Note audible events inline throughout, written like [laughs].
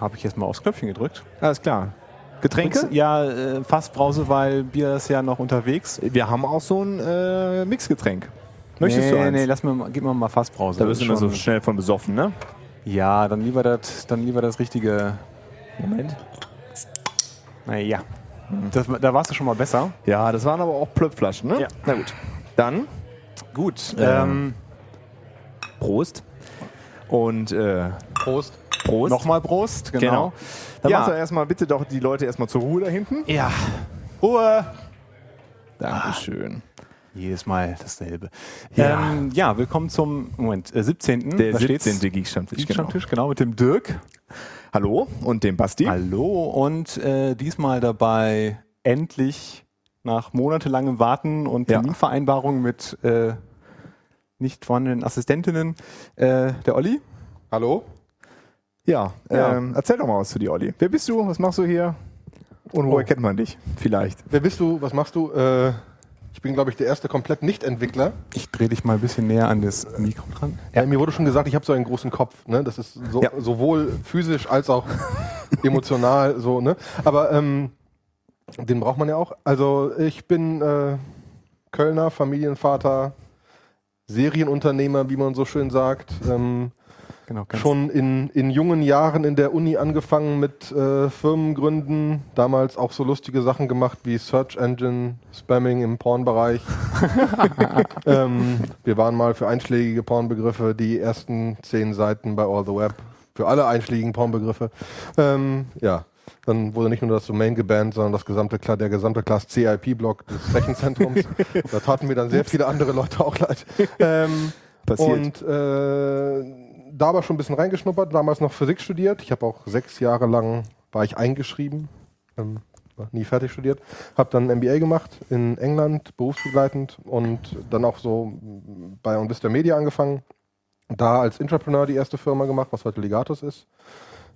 habe ich jetzt mal aufs Knöpfchen gedrückt. Alles klar. Getränke? Ja, äh, Fassbrause, weil Bier ist ja noch unterwegs. Wir haben auch so ein äh, Mixgetränk. Möchtest nee, du eins? Nee, lass mir mal, gib mir mal Fassbrause. da Das bist du ist immer so schon- schnell von besoffen, ne? Ja, dann lieber das, dann lieber das richtige. Moment. Naja. Das, da warst du schon mal besser. Ja, das waren aber auch Plöpflaschen, ne? Ja. Na gut. Dann Gut. Ähm, Prost. Und äh, Prost. Prost. Nochmal Prost, genau. Genau. Dann Ja. machst du erstmal bitte doch die Leute erstmal zur Ruhe da hinten. Ja. Ruhe. Dankeschön. Jedes Mal dasselbe. Ja. Ähm, ja, willkommen zum Moment, äh, 17. Der Da steht's. 17. Geekstammtisch, genau. Stammtisch, genau, mit dem Dirk. Hallo und dem Basti. Hallo und äh, diesmal dabei endlich nach monatelangem Warten und Ja. Terminvereinbarungen mit äh, nicht vorhandenen Assistentinnen äh, der Olli. Hallo? Ja, Ja. Ähm, erzähl doch mal was zu dir, Olli. Wer bist du? Was machst du hier? Und woher Oh. kennt man dich? Vielleicht. Wer bist du? Was machst du? Äh, ich bin, glaube ich, der erste komplett Nicht-Entwickler. Ich drehe dich mal ein bisschen näher an das Mikro dran. Ja. mir wurde schon gesagt, ich habe so einen großen Kopf. Ne? Das ist so, Ja. sowohl physisch als auch [laughs] emotional so. Ne? Aber ähm, den braucht man ja auch. Also ich bin äh, Kölner, Familienvater, Serienunternehmer, wie man so schön sagt. Ähm, Genau, schon in, in jungen Jahren in der Uni angefangen mit äh, Firmengründen, damals auch so lustige Sachen gemacht wie Search Engine Spamming im Pornbereich. [laughs] ähm, wir waren mal für einschlägige Pornbegriffe die ersten zehn Seiten bei All the Web. Für alle einschlägigen Pornbegriffe. Ähm, ja. Dann wurde nicht nur das Domain gebannt, sondern das gesamte, der gesamte Class CIP-Block des Rechenzentrums. [laughs] da taten mir dann sehr viele andere Leute auch leid. Ähm, Passiert. und äh, da aber schon ein bisschen reingeschnuppert, damals noch Physik studiert. Ich habe auch sechs Jahre lang, war ich eingeschrieben, ähm, nie fertig studiert. Habe dann ein MBA gemacht in England, berufsbegleitend und dann auch so bei Onvista Media angefangen. Da als Entrepreneur die erste Firma gemacht, was heute Legatus ist.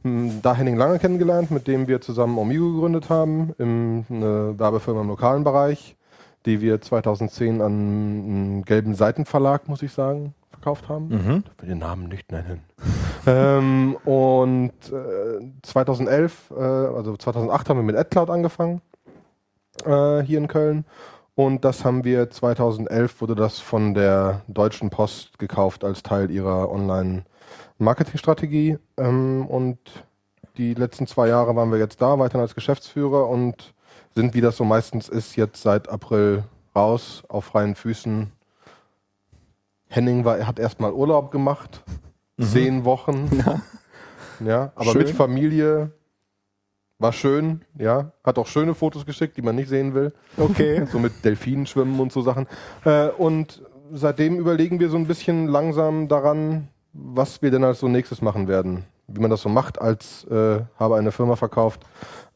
Hm, Da Henning Lange kennengelernt, mit dem wir zusammen Omigo gegründet haben, im, eine Werbefirma im lokalen Bereich, die wir 2010 an einen gelben Seitenverlag, muss ich sagen, verkauft haben. Mhm. Ich will den Namen nicht nennen. [laughs] ähm, und äh, 2011, äh, also 2008 haben wir mit AdCloud angefangen, äh, hier in Köln. Und das haben wir 2011, wurde das von der Deutschen Post gekauft als Teil ihrer Online-Marketing-Strategie. Ähm, und die letzten zwei Jahre waren wir jetzt da, weiterhin als Geschäftsführer und sind, wie das so meistens ist, jetzt seit April raus, auf freien Füßen. Henning war, hat erstmal Urlaub gemacht, zehn Wochen. [laughs] Ja, aber Schön. mit Familie war schön, ja. Hat auch schöne Fotos geschickt, die man nicht sehen will. Okay. [laughs] So mit Delfinen schwimmen und so Sachen. Äh, und seitdem überlegen wir so ein bisschen langsam daran, was wir denn als so nächstes machen werden. Wie man das so macht, als äh, habe eine Firma verkauft,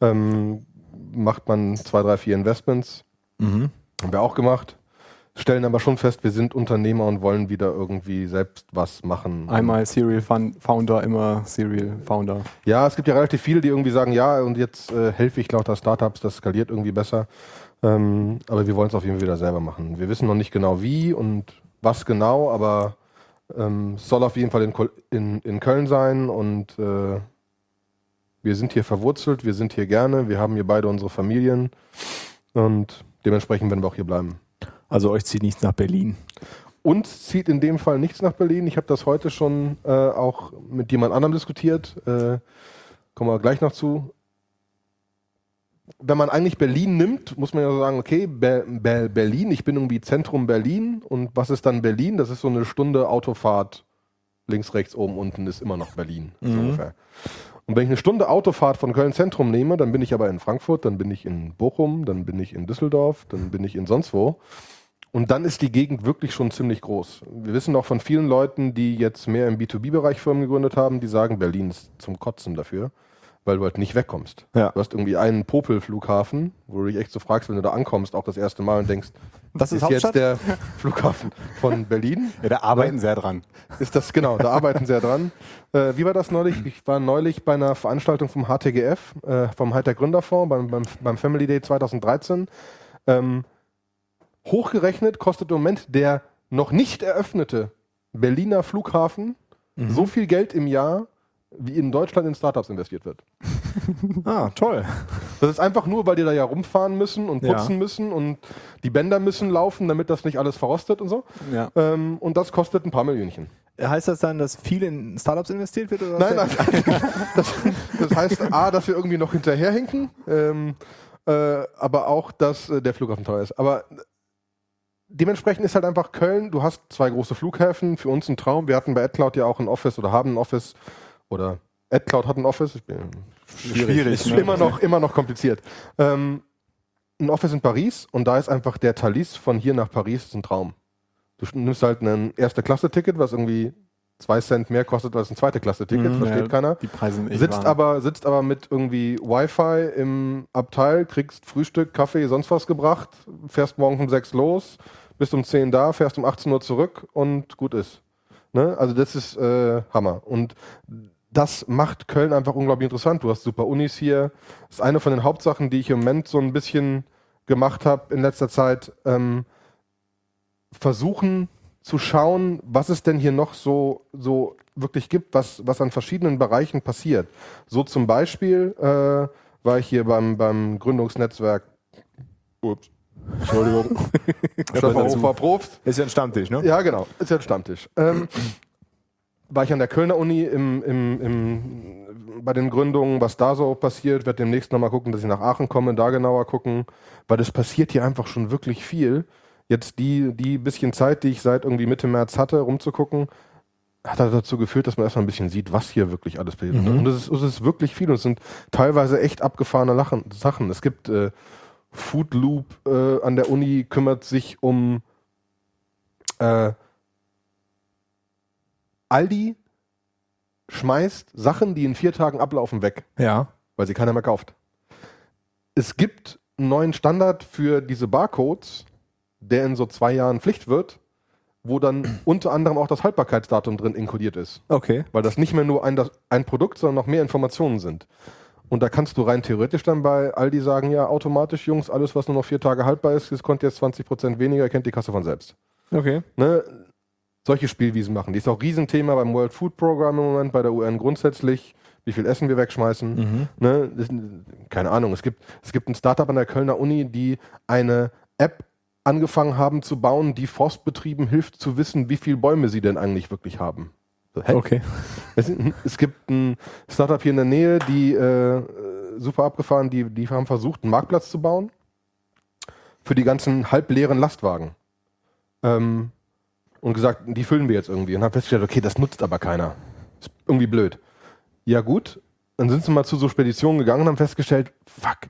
ähm, macht man zwei, drei, vier Investments. Mhm. Haben wir auch gemacht. Stellen aber schon fest, wir sind Unternehmer und wollen wieder irgendwie selbst was machen. Einmal Serial Founder, immer Serial Founder. Ja, es gibt ja relativ viele, die irgendwie sagen, ja, und jetzt äh, helfe ich lauter Startups, das skaliert irgendwie besser. Ähm, aber wir wollen es auf jeden Fall wieder selber machen. Wir wissen noch nicht genau wie und was genau, aber ähm, es soll auf jeden Fall in, in, in Köln sein und äh, wir sind hier verwurzelt, wir sind hier gerne, wir haben hier beide unsere Familien und dementsprechend werden wir auch hier bleiben. Also euch zieht nichts nach Berlin. Uns zieht in dem Fall nichts nach Berlin. Ich habe das heute schon äh, auch mit jemand anderem diskutiert. Äh, kommen wir gleich noch zu. Wenn man eigentlich Berlin nimmt, muss man ja sagen, okay, Be Be Berlin, ich bin irgendwie Zentrum Berlin. Und was ist dann Berlin? Das ist so eine Stunde Autofahrt. Links, rechts, oben, unten ist immer noch Berlin. So Mhm. ungefähr. Und wenn ich eine Stunde Autofahrt von Köln Zentrum nehme, dann bin ich aber in Frankfurt, dann bin ich in Bochum, dann bin ich in Düsseldorf, dann bin ich in sonst wo. Und dann ist die Gegend wirklich schon ziemlich groß. Wir wissen auch von vielen Leuten, die jetzt mehr im B2B-Bereich Firmen gegründet haben, die sagen, Berlin ist zum Kotzen dafür, weil du halt nicht wegkommst. Ja. Du hast irgendwie einen Popel-Flughafen, wo du dich echt so fragst, wenn du da ankommst, auch das erste Mal und denkst, Das ist ist jetzt der Flughafen von Berlin? [laughs] Ja, da arbeiten sehr dran. Ist das, genau, da arbeiten ja dran. Äh, wie war das neulich? Ich war neulich bei einer Veranstaltung vom HTGF, äh, vom Hightech Gründerfonds, beim, beim, beim Family Day 2013. Ähm, hochgerechnet kostet im Moment der noch nicht eröffnete Berliner Flughafen so viel Geld im Jahr wie in Deutschland in Startups investiert wird. [laughs] Ah, toll. Das ist einfach nur, weil die da ja rumfahren müssen und Ja. putzen müssen und die Bänder müssen laufen, damit das nicht alles verrostet und so. Ja. Ähm, und das kostet ein paar Millionchen. Heißt das dann, dass viel in Startups investiert wird? Oder Nein, nein. [laughs] Das, das heißt A, dass wir irgendwie noch hinterherhinken, ähm, äh, aber auch, dass äh, der Flughafen teuer ist. Aber dementsprechend ist halt einfach Köln, du hast zwei große Flughäfen, für uns ein Traum. Wir hatten bei AdCloud ja auch ein Office oder haben ein Office oder AdCloud hat ein Office. Ich bin Schwierig, ist ne? immer noch immer noch kompliziert. Ähm, ein Office in Paris und da ist einfach der Thalys von hier nach Paris ist ein Traum. Du nimmst halt ein erste Klasse Ticket, was irgendwie zwei Cent mehr kostet als ein zweite Klasse Ticket, Mhm, versteht ja, keiner. Die Preise sind echt Sitzt warm. aber, sitzt aber mit irgendwie Wi-Fi im Abteil, kriegst Frühstück, Kaffee, sonst was gebracht, fährst morgen um sechs los, bist um 10 da, fährst um 18 Uhr zurück und gut ist. Ne? Also das ist äh, Hammer. Und das macht Köln einfach unglaublich interessant. Du hast super Unis hier. Das ist eine von den Hauptsachen, die ich im Moment so ein bisschen gemacht habe in letzter Zeit. Ähm, versuchen zu schauen, was es denn hier noch so, so wirklich gibt, was, was an verschiedenen Bereichen passiert. So zum Beispiel äh, war ich hier beim, beim Gründungsnetzwerk. Ups. Entschuldigung. Stefan. Hofer Probst. Ist ja ein Stammtisch, ne? Ja, genau. Ist ja ein Stammtisch. Ähm, war ich an der Kölner Uni im, im, im, bei den Gründungen, was da so passiert, werde demnächst nochmal gucken, dass ich nach Aachen komme, da genauer gucken, weil das passiert hier einfach schon wirklich viel. Jetzt die, die bisschen Zeit, die ich seit irgendwie Mitte März hatte, rumzugucken, hat dazu geführt, dass man erstmal ein bisschen sieht, was hier wirklich alles passiert. Mhm. Und es ist, es ist wirklich viel und es sind teilweise echt abgefahrene Lachen, Sachen. Es gibt äh, Food Loop äh, an der Uni, kümmert sich um äh, Aldi schmeißt Sachen, die in vier Tagen ablaufen, weg, Ja. weil sie keiner mehr kauft. Es gibt einen neuen Standard für diese Barcodes, der in so zwei Jahren Pflicht wird, wo dann [clears throat] unter anderem auch das Haltbarkeitsdatum drin inkodiert ist, Okay. weil das nicht mehr nur ein, das, ein Produkt, sondern noch mehr Informationen sind. Und da kannst du rein theoretisch dann bei Aldi sagen, ja, automatisch, Jungs, alles, was nur noch vier Tage haltbar ist, das konnte jetzt 20% weniger, kennt die Kasse von selbst Okay. ne, solche Spielwiesen machen. Die ist auch Riesenthema beim World Food Program im Moment, bei der UN grundsätzlich, wie viel Essen wir wegschmeißen. Mhm. Ne, keine Ahnung, es gibt, es gibt ein Startup an der Kölner Uni, die eine App angefangen haben zu bauen, die Forstbetrieben hilft zu wissen, wie viele Bäume sie denn eigentlich wirklich haben. So? Okay. Es, es gibt ein Startup hier in der Nähe, die äh, super abgefahren, die, die haben versucht, einen Marktplatz zu bauen für die ganzen halbleeren Lastwagen. Ähm, und gesagt, die füllen wir jetzt irgendwie. Und haben festgestellt, okay, das nutzt aber keiner. Ist irgendwie blöd. Ja, gut. Dann sind sie mal zu so Speditionen gegangen und haben festgestellt, fuck,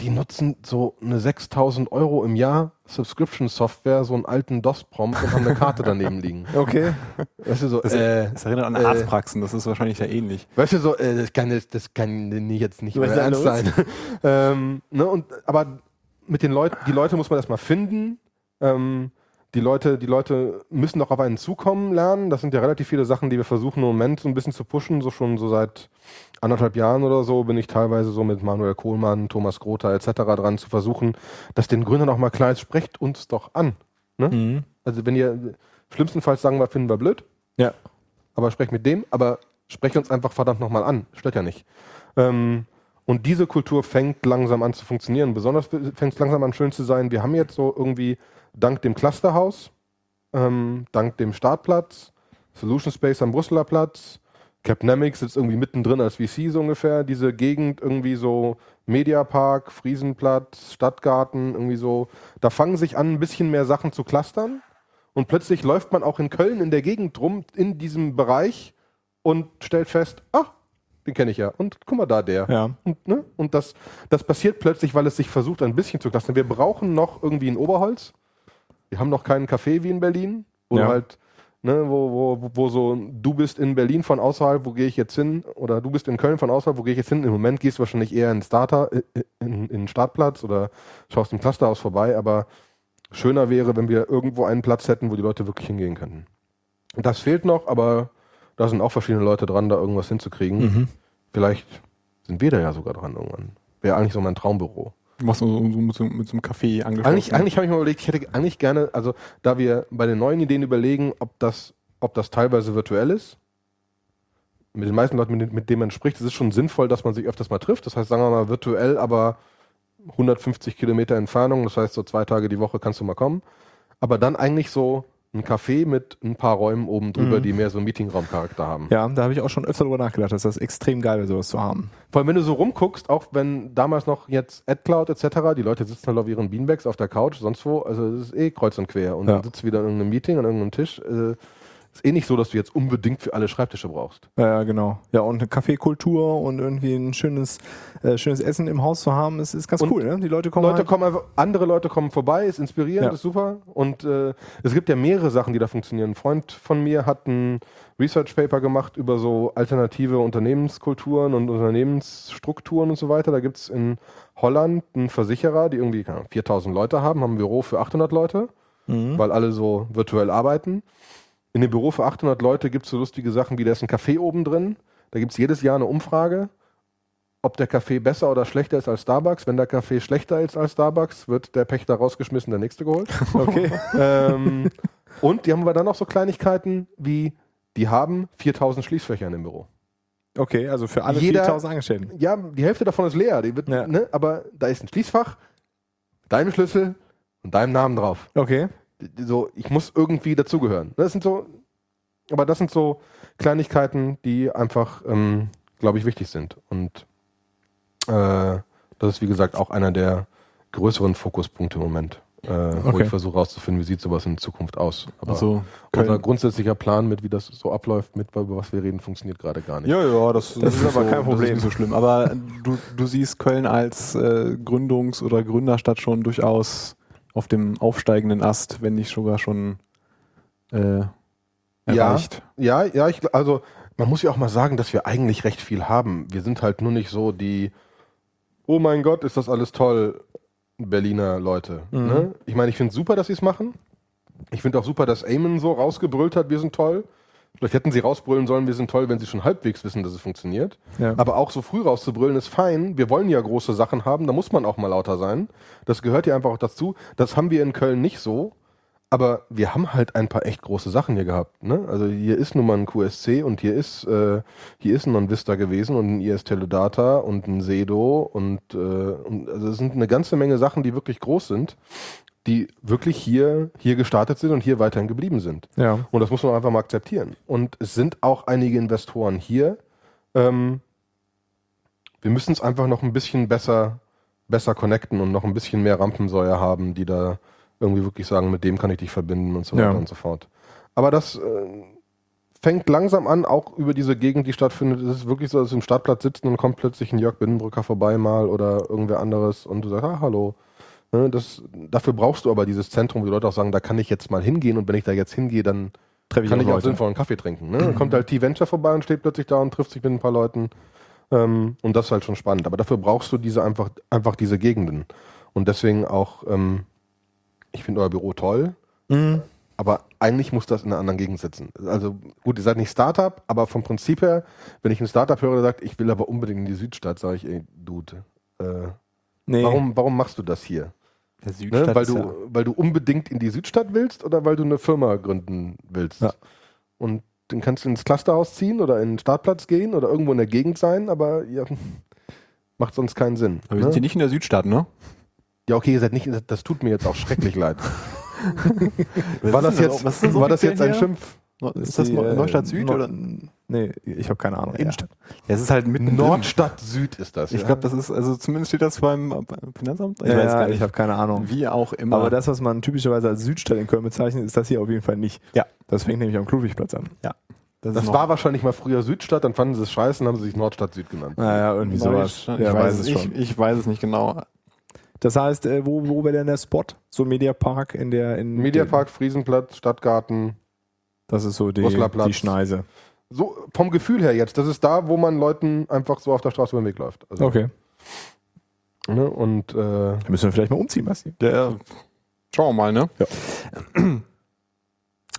die nutzen so eine 6000 Euro im Jahr Subscription-Software, so einen alten DOS-Prompt und haben eine Karte daneben liegen. [laughs] Okay. Weißt du, so, Das, äh, das erinnert an äh, Arztpraxen, das ist wahrscheinlich ja ähnlich. Weißt du, so, äh, das kann jetzt, das kann nicht- jetzt nicht mehr ernst sein. [laughs] ähm, ne, und, aber mit den Leuten, die Leute muss man erstmal finden. Ähm, die Leute, die Leute müssen auch auf einen zukommen lernen. Das sind ja relativ viele Sachen, die wir versuchen im Moment so ein bisschen zu pushen. So schon so seit anderthalb Jahren oder so bin ich teilweise so mit Manuel Kohlmann, Thomas Grother etc. dran zu versuchen, dass den Gründern auch mal klar ist, sprecht uns doch an. Ne? Mhm. Also wenn ihr schlimmstenfalls sagen wir, finden wir blöd, Ja. aber sprech mit dem, aber sprech uns einfach verdammt nochmal an. Stört ja nicht. Ähm, und diese Kultur fängt langsam an zu funktionieren. Besonders fängt es langsam an schön zu sein. Wir haben jetzt so irgendwie dank dem Clusterhaus, ähm, dank dem Startplatz, Solution Space am Brüsseler Platz, Capnamics sitzt irgendwie mittendrin als VC so ungefähr. Diese Gegend irgendwie so Mediapark, Friesenplatz, Stadtgarten, irgendwie so. Da fangen sich an, ein bisschen mehr Sachen zu clustern. Und plötzlich läuft man auch in Köln in der Gegend rum, in diesem Bereich und stellt fest, ach, den kenne ich ja. Und guck mal da, der. Ja. Und, ne? und das, das passiert plötzlich, weil es sich versucht, ein bisschen zu clustern. Wir brauchen noch irgendwie ein Oberholz. Wir haben noch keinen Café wie in Berlin, wo Ja. halt, ne, wo, wo, wo so, du bist in Berlin von außerhalb, wo gehe ich jetzt hin? Oder du bist in Köln von außerhalb, wo gehe ich jetzt hin? Im Moment gehst du wahrscheinlich eher in Starter, äh, in, in den Startplatz oder schaust im Clusterhaus vorbei, aber schöner wäre, wenn wir irgendwo einen Platz hätten, wo die Leute wirklich hingehen könnten. Das fehlt noch, aber da sind auch verschiedene Leute dran, da irgendwas hinzukriegen. Mhm. Vielleicht sind wir da ja sogar dran irgendwann. Wäre eigentlich so mein Traumbüro. Du machst so, mit, so, mit so einem Café angeschlossen. Eigentlich, eigentlich habe ich mir überlegt, ich hätte eigentlich gerne, also da wir bei den neuen Ideen überlegen, ob das, ob das teilweise virtuell ist, mit den meisten Leuten, mit, mit denen man spricht, es ist schon sinnvoll, dass man sich öfters mal trifft. Das heißt, sagen wir mal virtuell, aber 150 Kilometer Entfernung. Das heißt, so zwei Tage die Woche kannst du mal kommen. Aber dann eigentlich so ein Café mit ein paar Räumen oben drüber, Mhm. die mehr so einen Meetingraumcharakter haben. Ja, da habe ich auch schon öfter drüber nachgedacht, dass das extrem geil wäre, sowas zu haben. Vor allem, wenn du so rumguckst, auch wenn damals noch jetzt AdCloud etc., die Leute sitzen halt auf ihren Beanbags auf der Couch, sonst wo, also das ist eh kreuz und quer. Und Ja. dann sitzt wieder in irgendeinem Meeting an irgendeinem Tisch. Äh, ist eh nicht so, dass du jetzt unbedingt für alle Schreibtische brauchst. Ja, genau. Ja, und eine Kaffeekultur und irgendwie ein schönes, äh, schönes Essen im Haus zu haben, ist, ist ganz Und cool, ne? Die Leute kommen Leute halt, kommen einfach, andere Leute kommen vorbei, ist inspirierend, Ja. ist super. Und äh, es gibt ja mehrere Sachen, die da funktionieren. Ein Freund von mir hat ein Research Paper gemacht über so alternative Unternehmenskulturen und Unternehmensstrukturen und so weiter. Da gibt es in Holland einen Versicherer, die irgendwie keine Ahnung, 4000 Leute haben, haben ein Büro für 800 Leute, Mhm. weil alle so virtuell arbeiten. In dem Büro für 800 Leute gibt es so lustige Sachen wie, da ist ein Café oben drin. Da gibt es jedes Jahr eine Umfrage, ob der Kaffee besser oder schlechter ist als Starbucks. Wenn der Kaffee schlechter ist als Starbucks, wird der Pächter rausgeschmissen, der nächste geholt. [laughs] Okay. ähm, und die haben aber dann noch so Kleinigkeiten wie, die haben 4000 Schließfächer in dem Büro. Okay, also für alle Jeder- 4000 Angestellten. Ja, die Hälfte davon ist leer, die wird, Ja. ne, aber da ist ein Schließfach, deinem Schlüssel und deinem Namen drauf. Okay. So, ich muss irgendwie dazugehören. Das sind so, aber das sind so Kleinigkeiten, die einfach, ähm, glaube ich, wichtig sind. Und äh, das ist, wie gesagt, auch einer der größeren Fokuspunkte im Moment, äh, wo Okay. ich versuche herauszufinden, wie sieht sowas in Zukunft aus. Aber Also, unser Köln. grundsätzlicher Plan mit, wie das so abläuft, mit über was wir reden, funktioniert gerade gar nicht. Ja, ja, das, Das ist aber so, kein Problem. Das ist nicht so schlimm. Aber du, du siehst Köln als äh, Gründungs- oder Gründerstadt schon durchaus auf dem aufsteigenden Ast, wenn nicht sogar schon äh, erreicht. Ja, ja, ich, gl- also man muss ja auch mal sagen, dass wir eigentlich recht viel haben. Wir sind halt nur nicht so die, oh mein Gott, ist das alles toll, Berliner Leute. Mhm. Ne? Ich meine, ich finde super, dass sie es machen. Ich finde auch super, dass Eamon so rausgebrüllt hat, wir sind toll. Vielleicht hätten sie rausbrüllen sollen, wir sind toll, wenn sie schon halbwegs wissen, dass es funktioniert. Ja. Aber auch so früh rauszubrüllen ist fein. Wir wollen ja große Sachen haben, da muss man auch mal lauter sein. Das gehört ja einfach auch dazu. Das haben wir in Köln nicht so. Aber wir haben halt ein paar echt große Sachen hier gehabt. Ne? Also hier ist nun mal ein QSC und hier ist, äh, hier ist ein Non-Vista gewesen und ein IS Teledata und ein Sedo und, äh, und also es sind eine ganze Menge Sachen, die wirklich groß sind, die wirklich hier, hier gestartet sind und hier weiterhin geblieben sind. Ja. Und das muss man einfach mal akzeptieren. Und es sind auch einige Investoren hier. Ähm, wir müssen es einfach noch ein bisschen besser, besser connecten und noch ein bisschen mehr Rampensäue haben, die da irgendwie wirklich sagen, mit dem kann ich dich verbinden und so Ja. weiter und so fort. Aber das äh, fängt langsam an, auch über diese Gegend, die stattfindet. Es ist wirklich so, dass wir im Startplatz sitzen und kommt plötzlich ein Jörg Binnenbrücker vorbei mal oder irgendwer anderes und du sagst, ah, hallo. Ne, das, dafür brauchst du aber dieses Zentrum, wo die Leute auch sagen, da kann ich jetzt mal hingehen und wenn ich da jetzt hingehe, dann Treffe kann ich auch Leute. sinnvoll einen Kaffee trinken. Ne? Dann [clears throat] kommt halt T-Venture vorbei und steht plötzlich da und trifft sich mit ein paar Leuten. Ähm, und das ist halt schon spannend. Aber dafür brauchst du diese einfach, einfach diese Gegenden. Und deswegen auch, ähm, ich finde euer Büro toll, Mhm. aber eigentlich muss das in einer anderen Gegend sitzen. Also gut, ihr seid nicht Startup, aber vom Prinzip her, wenn ich ein Startup höre, der sagt, ich will aber unbedingt in die Südstadt, sage ich, ey, Dude, äh, Nee. warum, warum machst du das hier? Der Ne? Südstadt Weil, ist du, ja, weil du unbedingt in die Südstadt willst oder weil du eine Firma gründen willst? Ja. Und dann kannst du ins Clusterhaus ziehen oder in den Startplatz gehen oder irgendwo in der Gegend sein, aber ja, [laughs] macht sonst keinen Sinn. aber wir sind hier Ne? nicht in der Südstadt, ne? Ja, okay, ihr seid nicht, das tut mir jetzt auch schrecklich leid. [laughs] War das jetzt, denn war das jetzt ein hier? Schimpf? Ist das die, äh, Neustadt Süd Neu- oder? Nee, ich habe keine Ahnung. Innenstadt. Ja, es ist halt mitten Nordstadt Süd ist das. Ich ja. glaube, das ist, also zumindest steht das beim beim Finanzamt. Ich Ja, weiß ja, gar ich nicht. habe keine Ahnung. Wie auch immer. Aber das, was man typischerweise als Südstadt in Köln bezeichnet, ist das hier auf jeden Fall nicht. Ja. Das fängt nämlich am Kludwigplatz an. das das noch- war wahrscheinlich mal früher Südstadt, dann fanden sie es scheiße und haben sie sich Nordstadt Süd genannt. Naja, irgendwie sowas. Ich, Ja, ich, weiß es ich, ich weiß es nicht genau. Das heißt, äh, wo, wo wäre denn der Spot? So Mediapark in der in Mediapark, Friesenplatz, Stadtgarten. Das ist so die, die Schneise. So vom Gefühl her jetzt, das ist da, wo man Leuten einfach so auf der Straße über den Weg läuft. Also, Okay. Ne? Und äh, Dann müssen wir vielleicht mal umziehen, Basti. Der, schauen wir mal, ne? Ja. [clears throat]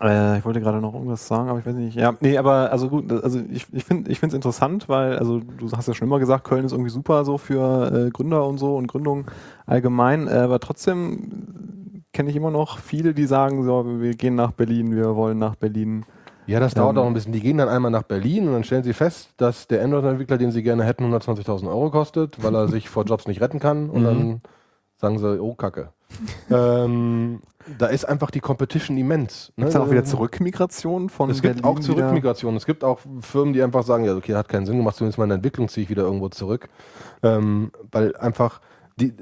Äh, ich wollte gerade noch irgendwas sagen, aber ich weiß nicht. Ja, nee, aber also gut, also ich, ich finde ich finde es interessant, weil, also du hast ja schon immer gesagt, Köln ist irgendwie super so für äh, Gründer und so und Gründung allgemein, äh, aber trotzdem kenne ich immer noch viele, die sagen, so, wir gehen nach Berlin, wir wollen nach Berlin Ja, das dauert Ähm, auch ein bisschen. Die gehen dann einmal nach Berlin und dann stellen sie fest, dass der Android-Entwickler, den sie gerne hätten, 120.000 Euro kostet, weil er [laughs] sich vor Jobs nicht retten kann. Und Mhm. dann sagen sie, oh, Kacke. ähm, da ist einfach die Competition immens. Ne? Gibt es dann auch wieder Zurückmigration von Es gibt Berlin auch wieder? Zurückmigration. Es gibt auch Firmen, die einfach sagen, ja, okay, hat keinen Sinn gemacht, zumindest meine Entwicklung ziehe ich wieder irgendwo zurück. Ähm, weil einfach die,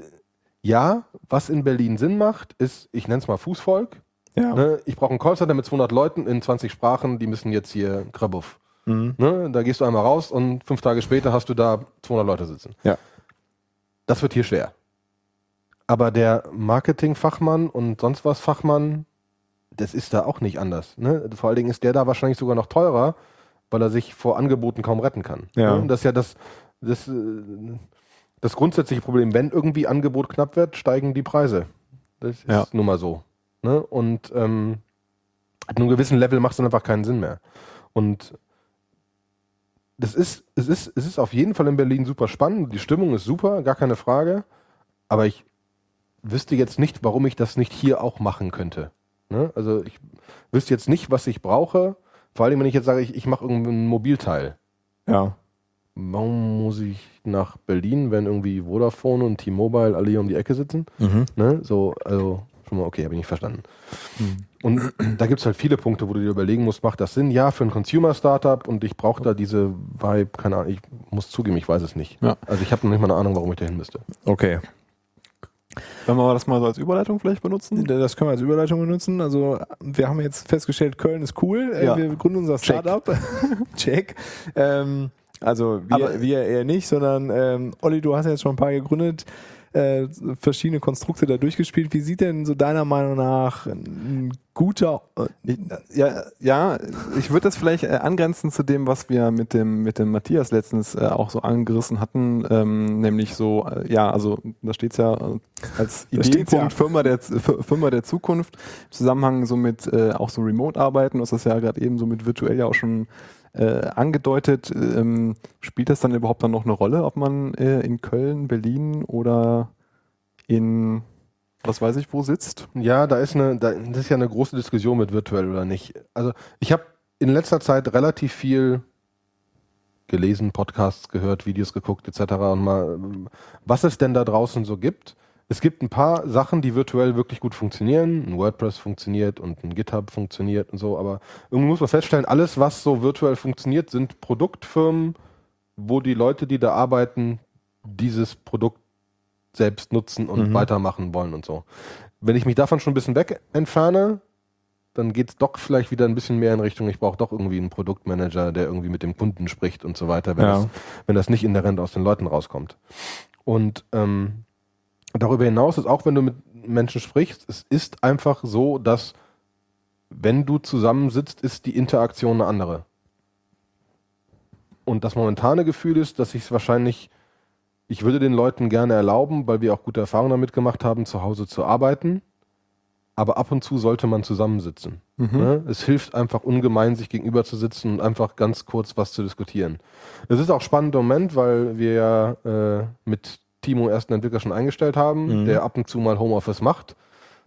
ja, was in Berlin Sinn macht, ist, ich nenne es mal Fußvolk. Ja. Ne? Ich brauche einen Callcenter mit 200 Leuten in 20 Sprachen, die müssen jetzt hier Krabuff. Mhm. Ne? Da gehst du einmal raus und fünf Tage später hast du da 200 Leute sitzen. Ja. Das wird hier schwer. Aber der Marketingfachmann und sonst was Fachmann, das ist da auch nicht anders. Ne? Vor allen Dingen ist der da wahrscheinlich sogar noch teurer, weil er sich vor Angeboten kaum retten kann. Ja. Ne? Das ist ja das, das, äh, das grundsätzliche Problem. Wenn irgendwie Angebot knapp wird, steigen die Preise. Das ist Ja. nun mal so. Ne? Und ähm, ab einem gewissen Level macht es dann einfach keinen Sinn mehr. Und das ist, es ist, es ist auf jeden Fall in Berlin super spannend. Die Stimmung ist super, gar keine Frage. Aber ich wüsste jetzt nicht, warum ich das nicht hier auch machen könnte. Ne? Also ich wüsste jetzt nicht, was ich brauche. Vor allem, wenn ich jetzt sage, ich, ich mache irgendein Mobilteil. Ja. Warum muss ich nach Berlin, wenn irgendwie Vodafone und T-Mobile alle hier um die Ecke sitzen? Mhm. Ne? So, also schon mal, okay, habe ich nicht verstanden. Und da gibt es halt viele Punkte, wo du dir überlegen musst, macht das Sinn? Ja, für ein Consumer-Startup und ich brauche da diese Vibe, keine Ahnung, ich muss zugeben, ich weiß es nicht. Ja. Also ich habe noch nicht mal eine Ahnung, warum ich da hin müsste. Okay. Wollen wir das mal so als Überleitung vielleicht benutzen? Das können wir als Überleitung benutzen. Also wir haben jetzt festgestellt, Köln ist cool. Äh, Ja. Wir gründen unser Check. Startup. [laughs] Check. Ähm, also wir, Aber- wir eher nicht, sondern ähm, Olli, du hast ja jetzt schon ein paar gegründet, äh, verschiedene Konstrukte da durchgespielt. Wie sieht denn so deiner Meinung nach ein guter äh, Ja, ja, ich würde das vielleicht äh, angrenzen zu dem, was wir mit dem mit dem Matthias letztens äh, auch so angerissen hatten, ähm, nämlich so, äh, ja, also da steht's ja äh, als Ideenpunkt ja. Firma der Firma der Zukunft im Zusammenhang so mit äh, auch so Remote-Arbeiten, hast das ja gerade eben so mit virtuell ja auch schon äh, angedeutet. Ähm, spielt das dann überhaupt dann noch eine Rolle, ob man äh, in Köln, Berlin oder in was weiß ich wo sitzt? Ja, da ist eine, da, das ist ja eine große Diskussion mit virtuell oder nicht. Also ich habe in letzter Zeit relativ viel gelesen, Podcasts gehört, Videos geguckt etc. und mal, was es denn da draußen so gibt. Es gibt ein paar Sachen, die virtuell wirklich gut funktionieren. Ein WordPress funktioniert und ein GitHub funktioniert und so, aber irgendwie muss man feststellen, alles, was so virtuell funktioniert, sind Produktfirmen, wo die Leute, die da arbeiten, dieses Produkt selbst nutzen und Mhm. weitermachen wollen und so. Wenn ich mich davon schon ein bisschen weg entferne, dann geht es doch vielleicht wieder ein bisschen mehr in Richtung, ich brauche doch irgendwie einen Produktmanager, der irgendwie mit dem Kunden spricht und so weiter, wenn, Ja. das, wenn das nicht inhärent aus den Leuten rauskommt. Und ähm, darüber hinaus ist auch, wenn du mit Menschen sprichst, es ist einfach so, dass wenn du zusammensitzt, ist die Interaktion eine andere. Und das momentane Gefühl ist, dass ich es wahrscheinlich, ich würde den Leuten gerne erlauben, weil wir auch gute Erfahrungen damit gemacht haben, zu Hause zu arbeiten. Aber ab und zu sollte man zusammensitzen. Ne? Es hilft einfach ungemein, sich gegenüber zu sitzen und einfach ganz kurz was zu diskutieren. Es ist auch spannend im Moment, weil wir ja äh, mit Timo ersten Entwickler schon eingestellt haben, Mhm. der ab und zu mal Homeoffice macht.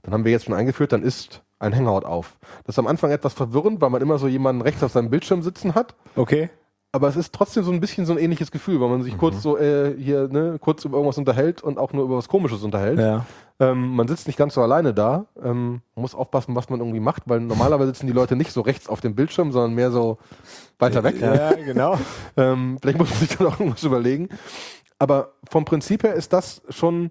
Dann haben wir jetzt schon eingeführt, dann ist ein Hangout auf. Das ist am Anfang etwas verwirrend, weil man immer so jemanden rechts auf seinem Bildschirm sitzen hat. Okay. Aber es ist trotzdem so ein bisschen so ein ähnliches Gefühl, weil man sich kurz so äh, hier ne, kurz über irgendwas unterhält und auch nur über was Komisches unterhält. Ja. Ähm, man sitzt nicht ganz so alleine da, ähm, muss aufpassen, was man irgendwie macht, weil normalerweise sitzen die Leute nicht so rechts auf dem Bildschirm, sondern mehr so weiter weg. Ja, genau. [laughs] Ähm, vielleicht muss man sich dann auch irgendwas überlegen. Aber vom Prinzip her ist das schon,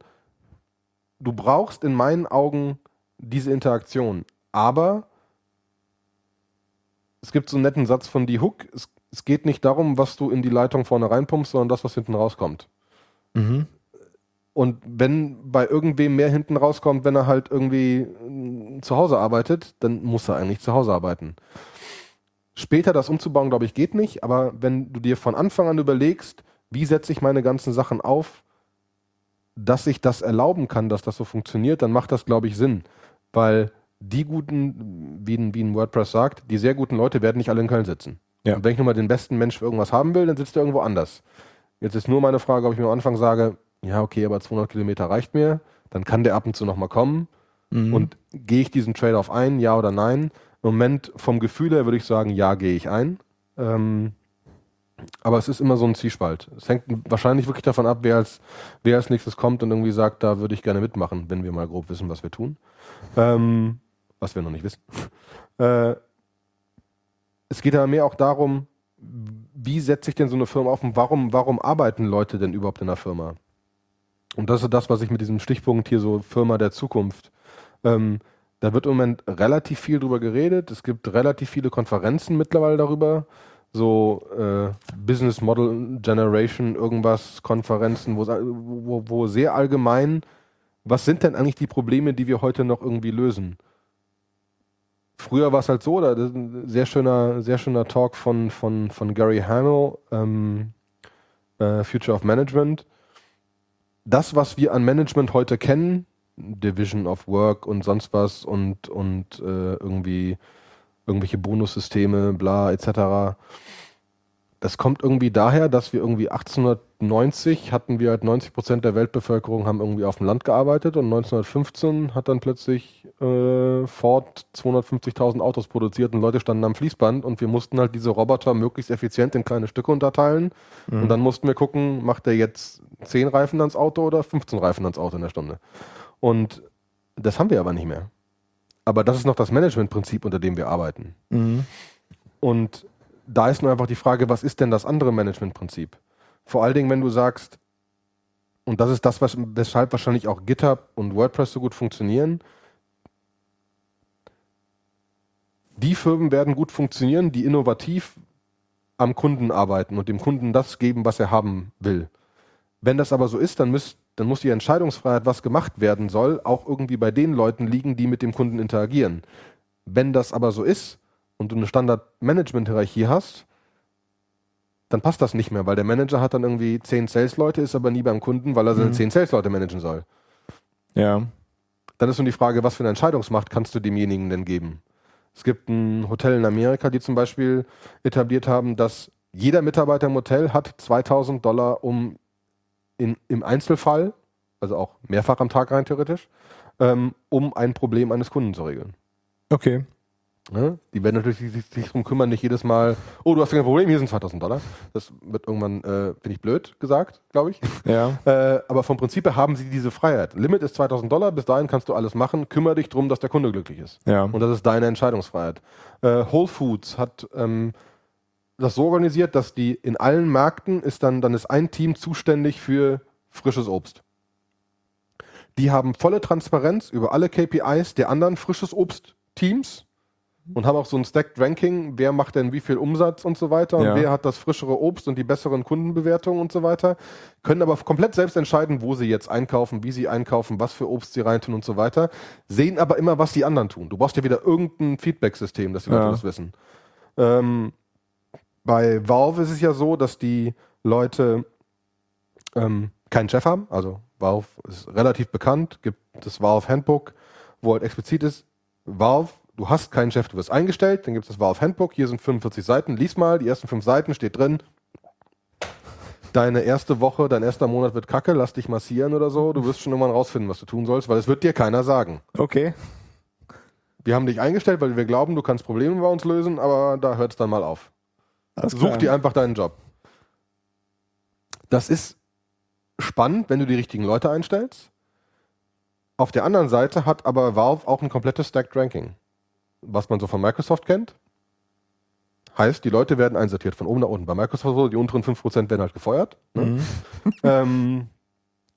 du brauchst in meinen Augen diese Interaktion. Aber es gibt so einen netten Satz von Die Hook, es, es geht nicht darum, was du in die Leitung vorne reinpumpst, sondern das, was hinten rauskommt. Mhm. Und wenn bei irgendwem mehr hinten rauskommt, wenn er halt irgendwie äh, zu Hause arbeitet, dann muss er eigentlich zu Hause arbeiten. Später das umzubauen, glaube ich, geht nicht, aber wenn du dir von Anfang an überlegst, wie setze ich meine ganzen Sachen auf, dass ich das erlauben kann, dass das so funktioniert, dann macht das, glaube ich, Sinn. Weil die guten, wie ein, wie ein WordPress sagt, die sehr guten Leute werden nicht alle in Köln sitzen. Ja. Und wenn ich nur mal den besten Mensch für irgendwas haben will, dann sitzt er irgendwo anders. Jetzt ist nur meine Frage, ob ich mir am Anfang sage, ja, okay, aber 200 Kilometer reicht mir, dann kann der ab und zu nochmal kommen Mhm. und gehe ich diesen Trade-off ein, ja oder nein? Moment vom Gefühl her würde ich sagen, ja, gehe ich ein. Ähm, aber es ist immer so ein Zwiespalt. Es hängt wahrscheinlich wirklich davon ab, wer als, wer als nächstes kommt und irgendwie sagt, da würde ich gerne mitmachen, wenn wir mal grob wissen, was wir tun. Ähm, was wir noch nicht wissen. [laughs] Äh, es geht aber mehr auch darum, wie setze ich denn so eine Firma auf und warum, warum arbeiten Leute denn überhaupt in einer Firma? Und das ist das, was ich mit diesem Stichpunkt hier so Firma der Zukunft. Ähm, da wird im Moment relativ viel drüber geredet. Es gibt relativ viele Konferenzen mittlerweile darüber. So äh, Business Model Generation, irgendwas, Konferenzen, wo, wo, wo sehr allgemein, was sind denn eigentlich die Probleme, die wir heute noch irgendwie lösen? Früher war es halt so, da ein sehr schöner, sehr schöner Talk von, von, von Gary Hamill, ähm, äh, Future of Management. Das, was wir an Management heute kennen, Division of Work und sonst was und, und äh, irgendwie irgendwelche Bonussysteme, bla, etc. Das kommt irgendwie daher, dass wir irgendwie 1890 hatten wir halt 90 Prozent der Weltbevölkerung haben irgendwie auf dem Land gearbeitet und 1915 hat dann plötzlich äh, Ford 250.000 Autos produziert und Leute standen am Fließband und wir mussten halt diese Roboter möglichst effizient in kleine Stücke unterteilen mhm. und dann mussten wir gucken, macht der jetzt 10 Reifen ans Auto oder 15 Reifen ans Auto in der Stunde. Und das haben wir aber nicht mehr. Aber das ist noch das Managementprinzip, unter dem wir arbeiten. Mhm. Und da ist nur einfach die Frage, was ist denn das andere Managementprinzip? Vor allen Dingen, wenn du sagst, und das ist das, weshalb wahrscheinlich auch GitHub und WordPress so gut funktionieren, die Firmen werden gut funktionieren, die innovativ am Kunden arbeiten und dem Kunden das geben, was er haben will. Wenn das aber so ist, dann müsst, dann muss die Entscheidungsfreiheit, was gemacht werden soll, auch irgendwie bei den Leuten liegen, die mit dem Kunden interagieren. Wenn das aber so ist und du eine Standard-Management-Hierarchie hast, dann passt das nicht mehr, weil der Manager hat dann irgendwie zehn Sales-Leute, ist aber nie beim Kunden, weil er seine mhm. zehn Sales-Leute managen soll. Ja. Dann ist nun die Frage, was für eine Entscheidungsmacht kannst du demjenigen denn geben? Es gibt ein Hotel in Amerika, die zum Beispiel etabliert haben, dass jeder Mitarbeiter im Hotel hat 2000 Dollar, um in, im Einzelfall, also auch mehrfach am Tag rein theoretisch, ähm, um ein Problem eines Kunden zu regeln. Okay. Ne? Die werden natürlich sich, sich darum kümmern, nicht jedes Mal, oh, du hast ein Problem, hier sind 2000 Dollar. Das wird irgendwann, äh, bin ich blöd gesagt, glaube ich. [laughs] Ja. Äh, aber vom Prinzip her haben sie diese Freiheit. Limit ist 2000 Dollar, bis dahin kannst du alles machen, kümmere dich darum, dass der Kunde glücklich ist. Ja. Und das ist deine Entscheidungsfreiheit. Äh, Whole Foods hat ähm, das so organisiert, dass die in allen Märkten ist dann, dann ist ein Team zuständig für frisches Obst. Die haben volle Transparenz über alle KPIs der anderen frisches Obst-Teams und haben auch so ein Stacked Ranking, wer macht denn wie viel Umsatz und so weiter und Ja. wer hat das frischere Obst und die besseren Kundenbewertungen und so weiter, können aber komplett selbst entscheiden, wo sie jetzt einkaufen, wie sie einkaufen, was für Obst sie reintun und so weiter, sehen aber immer, was die anderen tun. Du brauchst ja wieder irgendein Feedback-System, dass die Leute Ja. das wissen. Ähm, bei Valve ist es ja so, dass die Leute ähm, keinen Chef haben. Also Valve ist relativ bekannt, gibt das Valve Handbook, wo halt explizit ist, Valve, du hast keinen Chef, du wirst eingestellt, dann gibt es das Valve Handbook, hier sind 45 Seiten, lies mal, die ersten fünf Seiten steht drin, deine erste Woche, dein erster Monat wird kacke, lass dich massieren oder so, du wirst schon irgendwann rausfinden, was du tun sollst, weil es wird dir keiner sagen. Okay. Wir haben dich eingestellt, weil wir glauben, du kannst Probleme bei uns lösen, aber da hört es dann mal auf. Alles Such klar. dir einfach deinen Job. Das ist spannend, wenn du die richtigen Leute einstellst. Auf der anderen Seite hat aber Valve auch ein komplettes Stacked Ranking. Was man so von Microsoft kennt. Heißt, die Leute werden einsortiert von oben nach unten. Bei Microsoft so, die unteren 5% werden halt gefeuert. Ne? Mhm. [laughs] ähm,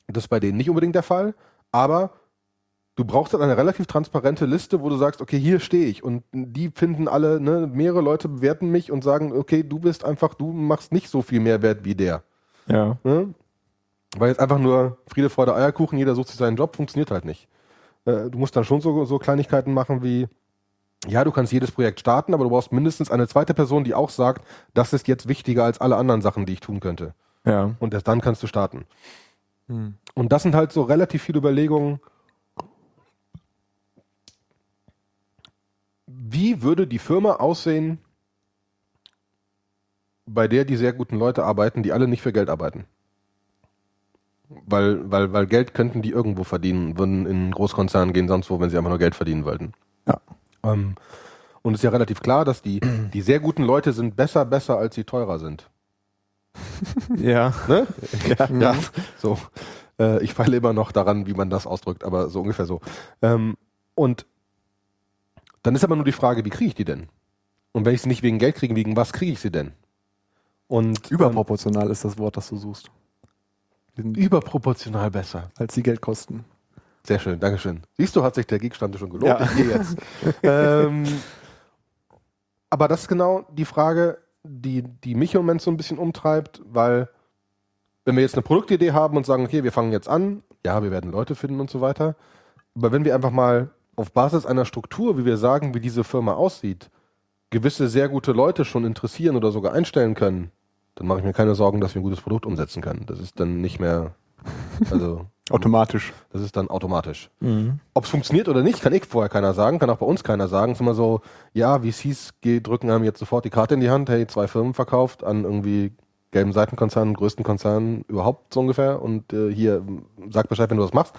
das ist bei denen nicht unbedingt der Fall, aber du brauchst halt eine relativ transparente Liste, wo du sagst, okay, hier stehe ich und die finden alle, ne, mehrere Leute bewerten mich und sagen, okay, du bist einfach, du machst nicht so viel Mehrwert wie der. Ja. Ne? Weil jetzt einfach nur Friede, Freude, Eierkuchen, jeder sucht sich seinen Job, funktioniert halt nicht. Äh, du musst dann schon so, so Kleinigkeiten machen wie, ja, du kannst jedes Projekt starten, aber du brauchst mindestens eine zweite Person, die auch sagt, das ist jetzt wichtiger als alle anderen Sachen, die ich tun könnte. Ja. Und erst dann kannst du starten. Hm. Und das sind halt so relativ viele Überlegungen. Wie würde die Firma aussehen, bei der die sehr guten Leute arbeiten, die alle nicht für Geld arbeiten? Weil, weil, weil Geld könnten die irgendwo verdienen, würden in Großkonzernen gehen, sonst wo, wenn sie einfach nur Geld verdienen wollten. Ja. Ähm, Und es ist ja relativ klar, dass die, die sehr guten Leute sind besser, besser, als sie teurer sind. [laughs] Ja. Ne? Ja, [laughs] ja. so. Äh, ich feile immer noch daran, wie man das ausdrückt, aber so ungefähr so. Ähm, und dann ist aber nur die Frage, wie kriege ich die denn? Und wenn ich sie nicht wegen Geld kriege, wegen was kriege ich sie denn? Und Überproportional ist das Wort, das du suchst. Ähm, überproportional besser. als die Geld kosten. Sehr schön, Dankeschön. Siehst du, hat sich der Geekstand schon gelohnt. Ja. Ich gehe jetzt. [laughs] ähm, aber das ist genau die Frage, die, die mich im Moment so ein bisschen umtreibt, weil wenn wir jetzt eine Produktidee haben und sagen, okay, wir fangen jetzt an, ja, wir werden Leute finden und so weiter, aber wenn wir einfach mal auf Basis einer Struktur, wie wir sagen, wie diese Firma aussieht, gewisse sehr gute Leute schon interessieren oder sogar einstellen können, dann mache ich mir keine Sorgen, dass wir ein gutes Produkt umsetzen können. Das ist dann nicht mehr, [laughs] also Automatisch. das ist dann automatisch. Ob es funktioniert oder nicht, kann ich vorher keiner sagen, kann auch bei uns keiner sagen. Es ist immer so, ja, VCs drücken einem jetzt sofort die Karte in die Hand, hey, zwei Firmen verkauft an irgendwie gelben Seitenkonzernen, größten Konzernen überhaupt so ungefähr und äh, hier, sag Bescheid, wenn du das machst.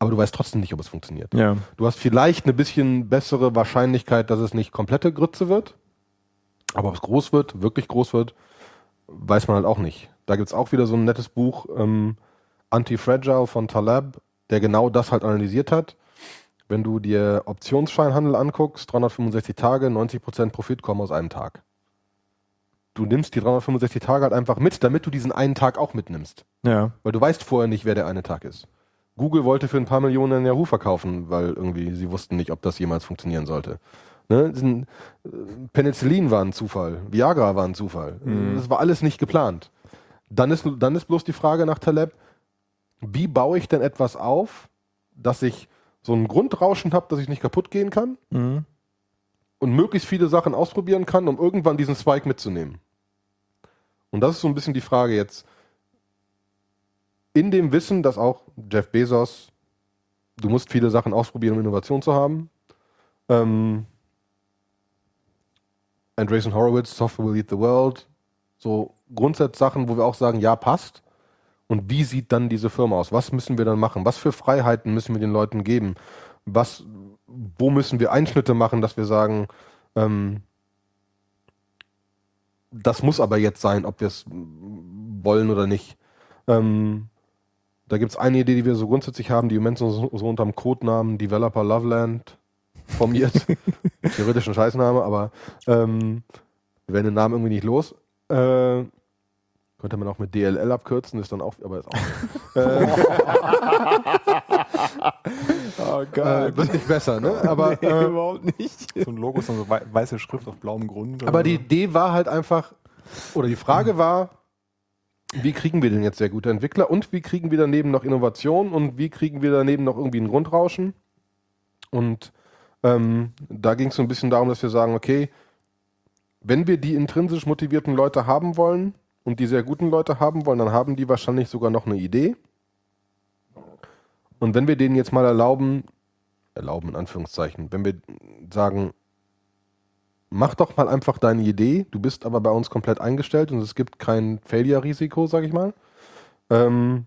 Aber du weißt trotzdem nicht, ob es funktioniert. Ja. Du hast vielleicht eine bisschen bessere Wahrscheinlichkeit, dass es nicht komplette Grütze wird. Aber ob es groß wird, wirklich groß wird, weiß man halt auch nicht. Da gibt's auch wieder so ein nettes Buch, ähm, Anti-Fragile von Taleb, der genau das halt analysiert hat. Wenn du dir Optionsscheinhandel anguckst, 365 Tage, 90% Profit kommen aus einem Tag. Du nimmst die 365 Tage halt einfach mit, damit du diesen einen Tag auch mitnimmst. Ja. Weil du weißt vorher nicht, wer der eine Tag ist. Google wollte für ein paar Millionen Yahoo verkaufen, weil irgendwie sie wussten nicht, ob das jemals funktionieren sollte. Ne? Äh, Penicillin war ein Zufall, Viagra war ein Zufall. Das war alles nicht geplant. Dann ist, dann ist bloß die Frage nach Taleb, wie baue ich denn etwas auf, dass ich so ein Grundrauschen habe, dass ich nicht kaputt gehen kann Mhm. und möglichst viele Sachen ausprobieren kann, um irgendwann diesen Spike mitzunehmen. Und das ist so ein bisschen die Frage jetzt. In dem Wissen, dass auch Jeff Bezos, du musst viele Sachen ausprobieren, um Innovation zu haben. Ähm, Andreessen Horowitz, Software will lead the world. So Grundsatzsachen, wo wir auch sagen, ja, passt. Und wie sieht dann diese Firma aus? Was müssen wir dann machen? Was für Freiheiten müssen wir den Leuten geben? Was, wo müssen wir Einschnitte machen, dass wir sagen, ähm, das muss aber jetzt sein, ob wir es wollen oder nicht. Ähm, da gibt es eine Idee, die wir so grundsätzlich haben, die im Moment so, so unter dem Codenamen Developer Loveland formiert. [laughs] Theoretisch ein Scheißname, aber ähm, wir werden den Namen irgendwie nicht los. Äh, könnte man auch mit DLL abkürzen, ist dann auch, aber ist auch. äh, [laughs] Oh, äh, wird nicht besser, ne? Aber, nee, äh, überhaupt nicht. So ein Logo ist dann so weiße Schrift auf blauem Grund. Aber die Idee war halt einfach, oder die Frage war, wie kriegen wir denn jetzt sehr gute Entwickler und wie kriegen wir daneben noch Innovation und wie kriegen wir daneben noch irgendwie ein Grundrauschen? Und ähm, da ging es so ein bisschen darum, dass wir sagen, okay, wenn wir die intrinsisch motivierten Leute haben wollen und die sehr guten Leute haben wollen, dann haben die wahrscheinlich sogar noch eine Idee. Und wenn wir denen jetzt mal erlauben, erlauben in Anführungszeichen, wenn wir sagen, mach doch mal einfach deine Idee, du bist aber bei uns komplett eingestellt und es gibt kein Failure-Risiko, sag ich mal. Ähm,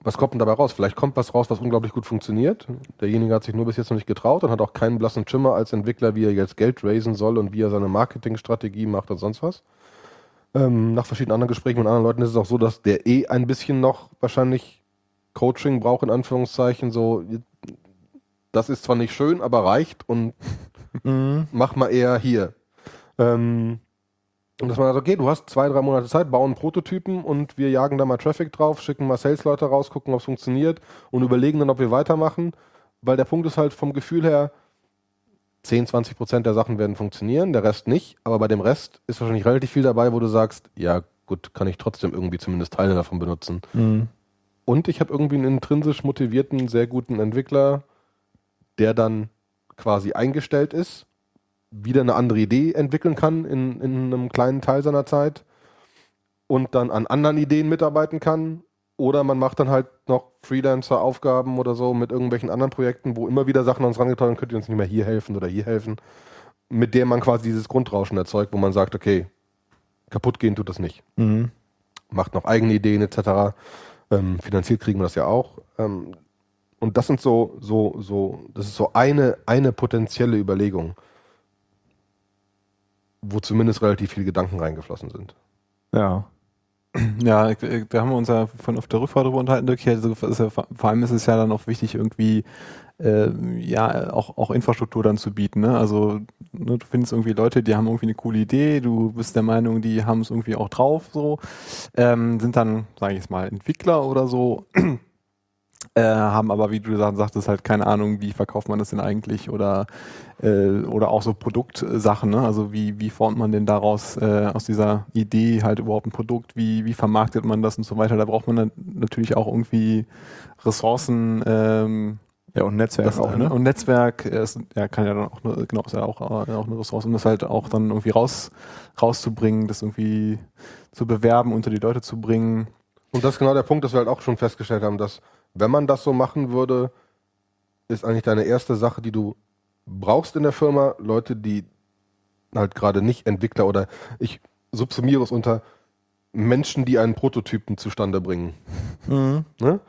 was kommt denn dabei raus? Vielleicht kommt was raus, was unglaublich gut funktioniert. Derjenige hat sich nur bis jetzt noch nicht getraut und hat auch keinen blassen Schimmer als Entwickler, wie er jetzt Geld raisen soll und wie er seine Marketingstrategie macht und sonst was. Ähm, nach verschiedenen anderen Gesprächen mit anderen Leuten ist es auch so, dass der eh ein bisschen noch wahrscheinlich Coaching braucht, in Anführungszeichen. So, das ist zwar nicht schön, aber reicht und mach mal eher hier. Ähm, und dass man sagt, okay, du hast zwei, drei Monate Zeit, bauen Prototypen und wir jagen da mal Traffic drauf, schicken mal Sales-Leute raus, gucken, ob es funktioniert und überlegen dann, ob wir weitermachen. Weil der Punkt ist halt vom Gefühl her, 10, 20 Prozent der Sachen werden funktionieren, der Rest nicht. Aber bei dem Rest ist wahrscheinlich relativ viel dabei, wo du sagst, ja gut, kann ich trotzdem irgendwie zumindest Teile davon benutzen. Und ich habe irgendwie einen intrinsisch motivierten, sehr guten Entwickler, der dann quasi eingestellt ist, wieder eine andere Idee entwickeln kann in, in einem kleinen Teil seiner Zeit und dann an anderen Ideen mitarbeiten kann. Oder man macht dann halt noch Freelancer-Aufgaben oder so mit irgendwelchen anderen Projekten, wo immer wieder Sachen an uns rangetragen könnt ihr uns nicht mehr hier helfen oder hier helfen, mit der man quasi dieses Grundrauschen erzeugt, wo man sagt, okay, kaputt gehen tut das nicht Mhm. macht noch eigene Ideen etc. Ähm, finanziert kriegen wir das ja auch. Ähm, und das sind so, so, so, das ist so eine, eine potenzielle Überlegung. wo zumindest relativ viele Gedanken reingeflossen sind. Ja. Ja, da haben wir uns ja von auf der Rückfahrt drüber unterhalten, Dirk. Also ja, vor allem ist es ja dann auch wichtig, irgendwie äh, ja auch, auch Infrastruktur dann zu bieten. Ne? Also ne, du findest irgendwie Leute, die haben irgendwie eine coole Idee, du bist der Meinung, die haben es irgendwie auch drauf, so ähm, sind dann, sage ich jetzt mal, Entwickler oder so. Äh, haben aber, wie du sagtest, halt keine Ahnung, wie verkauft man das denn eigentlich oder äh, oder auch so Produktsachen, ne? Also wie, wie formt man denn daraus äh, aus dieser Idee halt überhaupt ein Produkt, wie, wie vermarktet man das und so weiter. Da braucht man dann natürlich auch irgendwie Ressourcen, ähm, Ja, und Netzwerk das auch, ne? Und Netzwerk äh, ist, ja, kann ja dann auch, eine, genau, ist ja auch, äh, auch eine Ressource, um das halt auch dann irgendwie raus, rauszubringen, das irgendwie zu bewerben, unter die Leute zu bringen. Und das ist genau der Punkt, dass wir halt auch schon festgestellt haben, dass wenn man das so machen würde, ist eigentlich deine erste Sache, die du brauchst in der Firma, Leute, die halt gerade nicht Entwickler oder ich subsumiere es unter Menschen, die einen Prototypen zustande bringen. Mhm. Ne?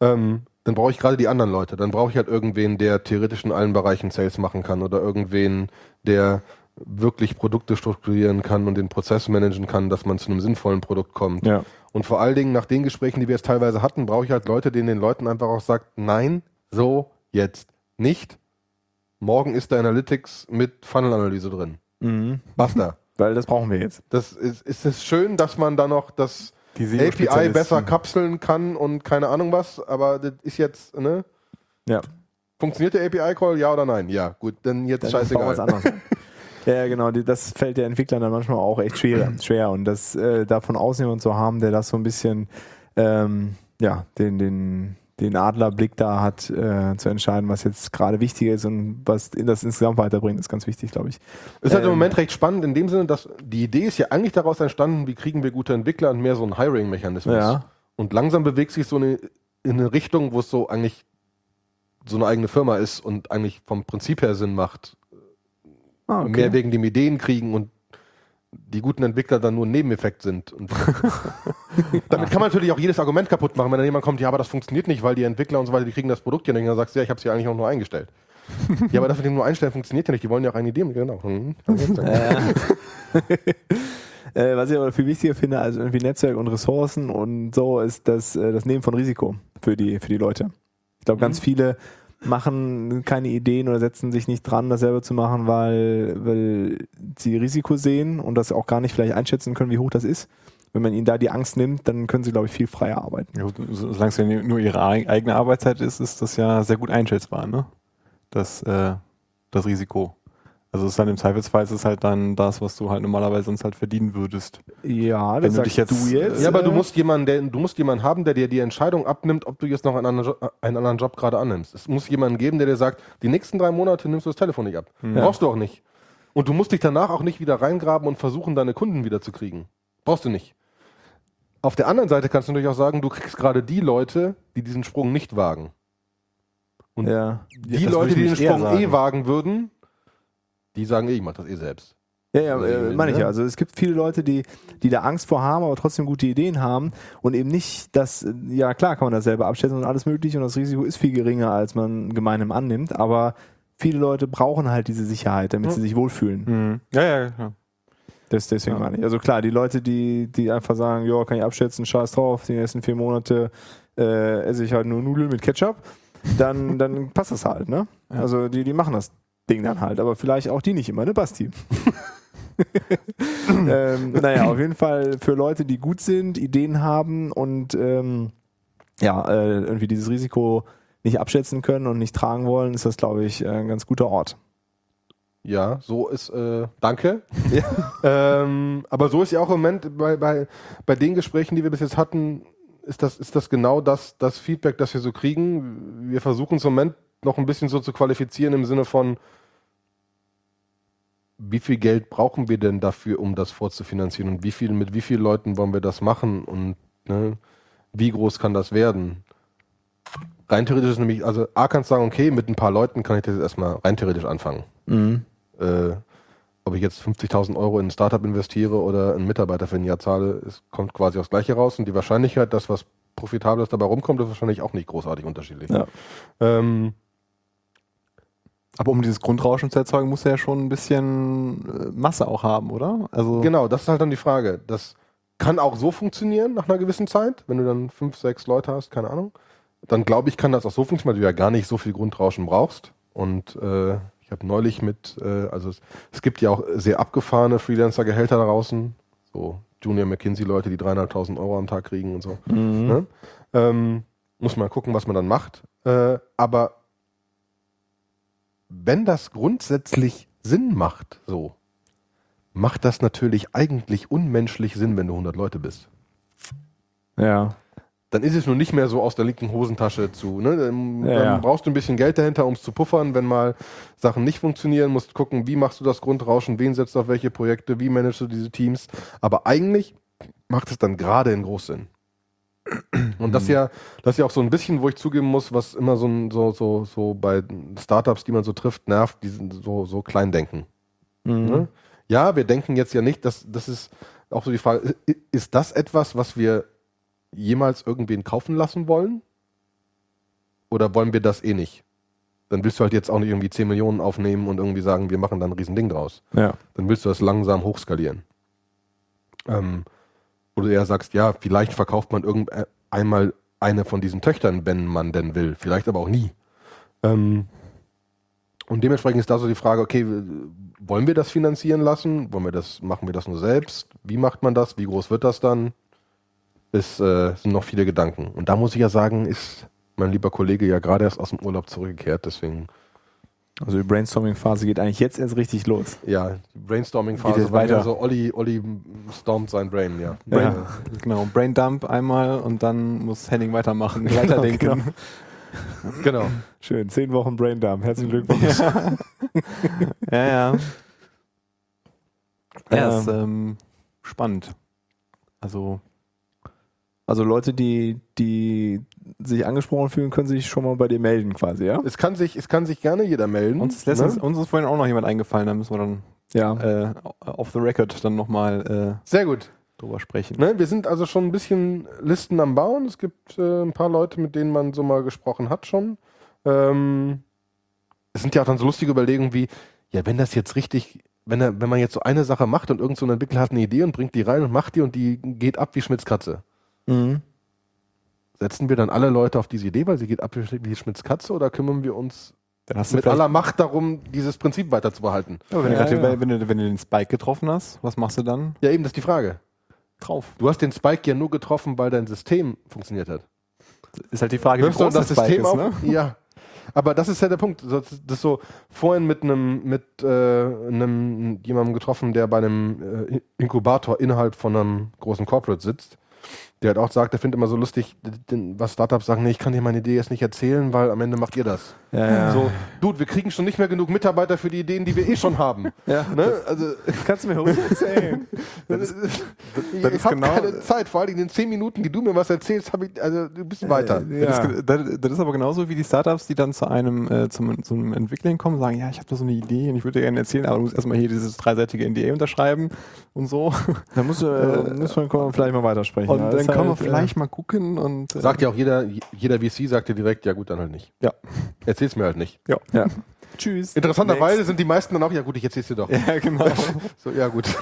Ähm, dann brauche ich gerade die anderen Leute. Dann brauche ich halt irgendwen, der theoretisch in allen Bereichen Sales machen kann oder irgendwen, der wirklich Produkte strukturieren kann und den Prozess managen kann, dass man zu einem sinnvollen Produkt kommt. Ja. Und vor allen Dingen nach den Gesprächen, die wir jetzt teilweise hatten, brauche ich halt Leute, denen den Leuten einfach auch sagt, nein, so jetzt nicht. Morgen ist der Analytics mit Funnel-Analyse drin. Mhm. Basta. [laughs] Weil das brauchen wir jetzt. Das ist, ist es schön, dass man da noch das API besser kapseln kann und keine Ahnung was, aber das ist jetzt, ne? Ja. Funktioniert der API-Call, ja oder nein? Ja, gut, dann jetzt Dann scheißegal. anders. Ja, [laughs] ja, genau. Das fällt der Entwicklern dann manchmal auch echt schwer. [clears throat] schwer. Und das äh, davon aus jemand zu haben, der das so ein bisschen, ähm, ja, den, den, den Adlerblick da hat, äh, zu entscheiden, was jetzt gerade wichtig ist und was das insgesamt weiterbringt, ist ganz wichtig, glaube ich. Ist halt im Ähm, Moment recht spannend in dem Sinne, dass die Idee ist ja eigentlich daraus entstanden, wie kriegen wir gute Entwickler und mehr so ein Hiring-Mechanismus. Ja. Und langsam bewegt sich so eine, in eine Richtung, wo es so eigentlich so eine eigene Firma ist und eigentlich vom Prinzip her Sinn macht. Ah, okay. Mehr wegen dem Ideen kriegen und die guten Entwickler dann nur ein Nebeneffekt sind. [laughs] Damit kann man natürlich auch jedes Argument kaputt machen, wenn dann jemand kommt, ja, aber das funktioniert nicht, weil die Entwickler und so weiter, die kriegen das Produkt ja nicht. Und dann sagst du, ja, ich habe es ja eigentlich auch nur eingestellt. [laughs] ja, aber das mit dem nur einstellen funktioniert ja nicht. Die wollen ja auch eine Idee. Genau. Hm, [laughs] Äh, was ich aber viel wichtiger finde als irgendwie Netzwerk und Ressourcen und so, ist das, äh, das Nehmen von Risiko für die, für die Leute. Ich glaube, ganz viele machen keine Ideen oder setzen sich nicht dran, das selber zu machen, weil, weil sie Risiko sehen und das auch gar nicht vielleicht einschätzen können, wie hoch das ist. Wenn man ihnen da die Angst nimmt, dann können sie, glaube ich, viel freier arbeiten. Ja, solange es ja nur ihre eig- eigene Arbeitszeit ist, ist das ja sehr gut einschätzbar, ne? Das, äh, das Risiko. Also es ist dann im Zweifelsfall ist es halt dann das, was du halt normalerweise sonst halt verdienen würdest. Ja, Wenn das du sagst dich jetzt- du jetzt. Ja, aber du äh, musst jemanden, der, du musst jemanden haben, der dir die Entscheidung abnimmt, ob du jetzt noch einen anderen, Jo- einen anderen Job gerade annimmst. Es muss jemanden geben, der dir sagt, die nächsten drei Monate nimmst du das Telefon nicht ab. Brauchst du auch nicht. Und du musst dich danach auch nicht wieder reingraben und versuchen, deine Kunden wieder zu kriegen. Brauchst du nicht. Auf der anderen Seite kannst du natürlich auch sagen, du kriegst gerade die Leute, die diesen Sprung nicht wagen. Und ja. die Leute, die den Sprung eh wagen würden, die sagen, eh, ich mach das eh selbst. Ja, ja, Also, äh, meine ich ne? ja. Also es gibt viele Leute, die, die da Angst vor haben, aber trotzdem gute Ideen haben und eben nicht das, äh, ja klar kann man das selber abschätzen und alles mögliche und das Risiko ist viel geringer, als man gemeinem annimmt, aber viele Leute brauchen halt diese Sicherheit, damit sie sich wohlfühlen. Mhm. Ja, ja, ja. Das, deswegen Ja. meine ich. Also klar, die Leute, die, die einfach sagen, ja, kann ich abschätzen, scheiß drauf, die nächsten vier Monate äh, esse ich halt nur Nudeln mit Ketchup, dann, dann passt das halt, ne? Ja. Also die, die machen das Ding dann halt, aber vielleicht auch die nicht immer, ne, Basti? [laughs] [laughs] ähm, naja, auf jeden Fall für Leute, die gut sind, Ideen haben und ähm, ja, äh, irgendwie dieses Risiko nicht abschätzen können und nicht tragen wollen, ist das, glaube ich, ein ganz guter Ort. Ja, so ist, äh, danke. [laughs] ähm, aber so ist ja auch im Moment bei, bei, bei den Gesprächen, die wir bis jetzt hatten, ist das, ist das genau das, das Feedback, das wir so kriegen. Wir versuchen es im Moment noch ein bisschen so zu qualifizieren im Sinne von, wie viel Geld brauchen wir denn dafür, um das vorzufinanzieren und wie viel, mit wie vielen Leuten wollen wir das machen und ne, wie groß kann das werden? Rein theoretisch ist nämlich, also A kannst du sagen, okay, mit ein paar Leuten kann ich das jetzt erstmal rein theoretisch anfangen äh, ob ich jetzt 50.000 Euro in ein Startup investiere oder einen Mitarbeiter für ein Jahr zahle, es kommt quasi aufs Gleiche raus und die Wahrscheinlichkeit, dass was Profitables dabei rumkommt, ist wahrscheinlich auch nicht großartig unterschiedlich. Ja. Ähm, Aber um dieses Grundrauschen zu erzeugen, muss er ja schon ein bisschen äh, Masse auch haben, oder? Also Genau, das ist halt dann die Frage. Das kann auch so funktionieren nach einer gewissen Zeit, wenn du dann fünf, sechs Leute hast, keine Ahnung. Dann glaube ich, kann das auch so funktionieren, weil du ja gar nicht so viel Grundrauschen brauchst. Und äh, ich habe neulich mit, äh, also es, es gibt ja auch sehr abgefahrene Freelancer-Gehälter da draußen, so Junior McKinsey-Leute, die dreieinhalbtausend Euro am Tag kriegen und so. Ne? Ähm, muss man gucken, was man dann macht. Äh, aber wenn das grundsätzlich Sinn macht, so, macht das natürlich eigentlich unmenschlich Sinn, wenn du 100 Leute bist. Ja. Dann ist es nur nicht mehr so aus der linken Hosentasche zu. Ne? Dann, Ja, dann brauchst du ein bisschen Geld dahinter, um es zu puffern, wenn mal Sachen nicht funktionieren. Musst gucken, wie machst du das Grundrauschen, wen setzt du auf welche Projekte, wie managst du diese Teams. Aber eigentlich macht es dann gerade in Großsinn. Und das ja, das ist ja auch so ein bisschen, wo ich zugeben muss, was immer so, so, so, so bei Startups, die man so trifft, nervt, die sind so, so klein denken. Mhm. Ne? Ja, wir denken jetzt ja nicht, dass das ist auch so die Frage, ist das etwas, was wir jemals irgendwen kaufen lassen wollen? Oder wollen wir das eh nicht? Dann willst du halt jetzt auch nicht irgendwie 10 Millionen aufnehmen und irgendwie sagen, wir machen da ein Riesending draus. Ja. Dann willst du das langsam hochskalieren. Ähm, oder eher sagst, ja, vielleicht verkauft man irgend einmal eine von diesen Töchtern, wenn man denn will. Vielleicht aber auch nie. Ähm, und dementsprechend ist da so die Frage, okay, wollen wir das finanzieren lassen? Wollen wir das, machen wir das nur selbst? Wie macht man das? Wie groß wird das dann? Es äh, sind noch viele Gedanken. Und da muss ich ja sagen, ist mein lieber Kollege ja gerade erst aus dem Urlaub zurückgekehrt. Deswegen, Also die Brainstorming-Phase geht eigentlich jetzt erst richtig los. ja, die Geht Brainstorming-Phase war weiter. ja so, Olli, Olli stormt sein Brain, ja. Ja. Äh, genau, Braindump einmal und dann muss Henning weitermachen, [laughs] weiterdenken. genau. genau. Schön, zehn Wochen Braindump. Herzlichen Glückwunsch. Ja, [laughs] ja. Ja, ist Ähm, ähm, spannend. Also, Also Leute, die, die sich angesprochen fühlen, können sich schon mal bei dir melden quasi, ja? Es kann sich, es kann sich gerne jeder melden. uns ist, letztens, ne? uns ist vorhin auch noch jemand eingefallen, da müssen wir dann Ja. äh, off the record dann nochmal Sehr gut. äh, drüber sprechen. Ne, wir sind also schon ein bisschen Listen am Bauen. Es gibt äh, ein paar Leute, mit denen man so mal gesprochen hat schon. Ähm, es sind ja auch dann so lustige Überlegungen wie, ja, wenn das jetzt richtig, wenn, er, wenn man jetzt so eine Sache macht und irgend so ein Entwickler hat eine Idee und bringt die rein und macht die und die geht ab wie Schmitz Katze. Mhm. Setzen wir dann alle Leute auf diese Idee, weil sie geht ab wie wie Schmitz Katze oder kümmern wir uns Dann hast du mit aller Macht darum, dieses Prinzip weiterzubehalten? ja, wenn, Ja, du grad ja. den, wenn, du, wenn du den Spike getroffen hast, was machst du dann? Ja, eben, das ist die Frage. Drauf. Du hast den Spike ja nur getroffen, weil dein System funktioniert hat. Ist halt die Frage, Wirfst du groß das Spike System ist, auf? ne? Ja. Aber das ist ja der Punkt. Das, das ist so vorhin mit einem mit äh, einem jemandem getroffen, der bei einem äh, Inkubator innerhalb von einem großen Corporate sitzt. Der hat auch sagt, er findet immer so lustig, was Startups sagen, nee, ich kann dir meine Idee jetzt nicht erzählen, weil am Ende macht ihr das. Ja, ja. So, Dude, wir kriegen schon nicht mehr genug Mitarbeiter für die Ideen, die wir eh schon haben. [laughs] ja. Ne? Also Kannst du mir ruhig erzählen? [laughs] das ist, ich das ist habe genau- keine Zeit. Vor allem in den zehn Minuten, die du mir was erzählst, habe ich, also du bist weiter. Das, ist, das, das ist aber genauso wie die Startups, die dann zu einem, äh, zum, zum Entwickeln kommen und sagen, ja, ich habe da so eine Idee und ich würde dir gerne erzählen, aber du musst erstmal hier dieses dreiseitige NDA unterschreiben und so. Da musst du, [laughs] äh, müssen wir kommen, vielleicht mal weitersprechen. Und Ja, dann ist können wir halt, vielleicht mal gucken und äh, Sagt ja auch jeder, jeder VC sagt dir direkt, ja gut, dann halt nicht. Ja. Erzähl's mir halt nicht. ja. Ja. [laughs] Tschüss. Interessanterweise sind die meisten dann auch, ja gut, ich erzähl's dir doch. Ja, genau. [laughs] So, ja gut. [laughs]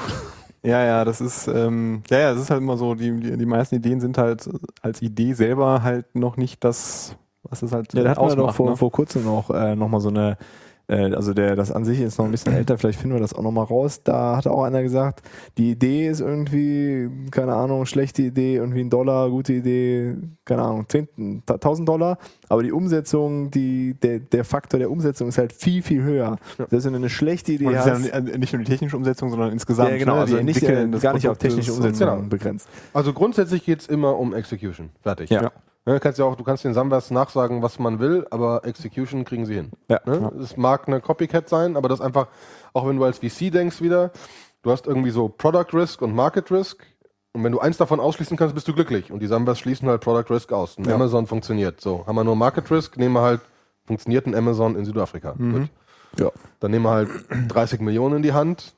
Ja, ja, das ist, ähm, ja, ja, das ist halt immer so, die, die, die meisten Ideen sind halt als Idee selber halt noch nicht das, was es halt Ja, da hat man doch vor, ne? vor kurzem noch, äh, noch mal so eine, also der, das an sich ist noch ein bisschen älter, vielleicht finden wir das auch noch mal raus. Da hat auch einer gesagt, die Idee ist irgendwie, keine Ahnung, schlechte Idee, irgendwie ein Dollar, gute Idee, keine Ahnung, 10, 1000 Dollar, aber die Umsetzung, die, der, der Faktor der Umsetzung ist halt viel, viel höher. Das heißt, wenn du eine schlechte Idee Und das hast, ist ja nicht nur die technische Umsetzung, sondern insgesamt. ja, genau, ne? also die nicht, äh, gar nicht auf technische Umsetzung Genau. begrenzt. Also grundsätzlich geht's immer um Execution. Fertig. Ja. Ja. Ne, kannst ja auch, du kannst den Samwas nachsagen, was man will, aber Execution kriegen sie hin. Ja. Ne? Es mag eine Copycat sein, aber das einfach, auch wenn du als VC denkst wieder, du hast irgendwie so Product Risk und Market Risk. Und wenn du eins davon ausschließen kannst, bist du glücklich. Und die Samwas schließen halt Product Risk aus. Und Ja. Amazon funktioniert. So, haben wir nur Market Risk, nehmen wir halt, funktioniert ein Amazon in Südafrika. Gut. Ja. Dann nehmen wir halt 30 Millionen in die Hand,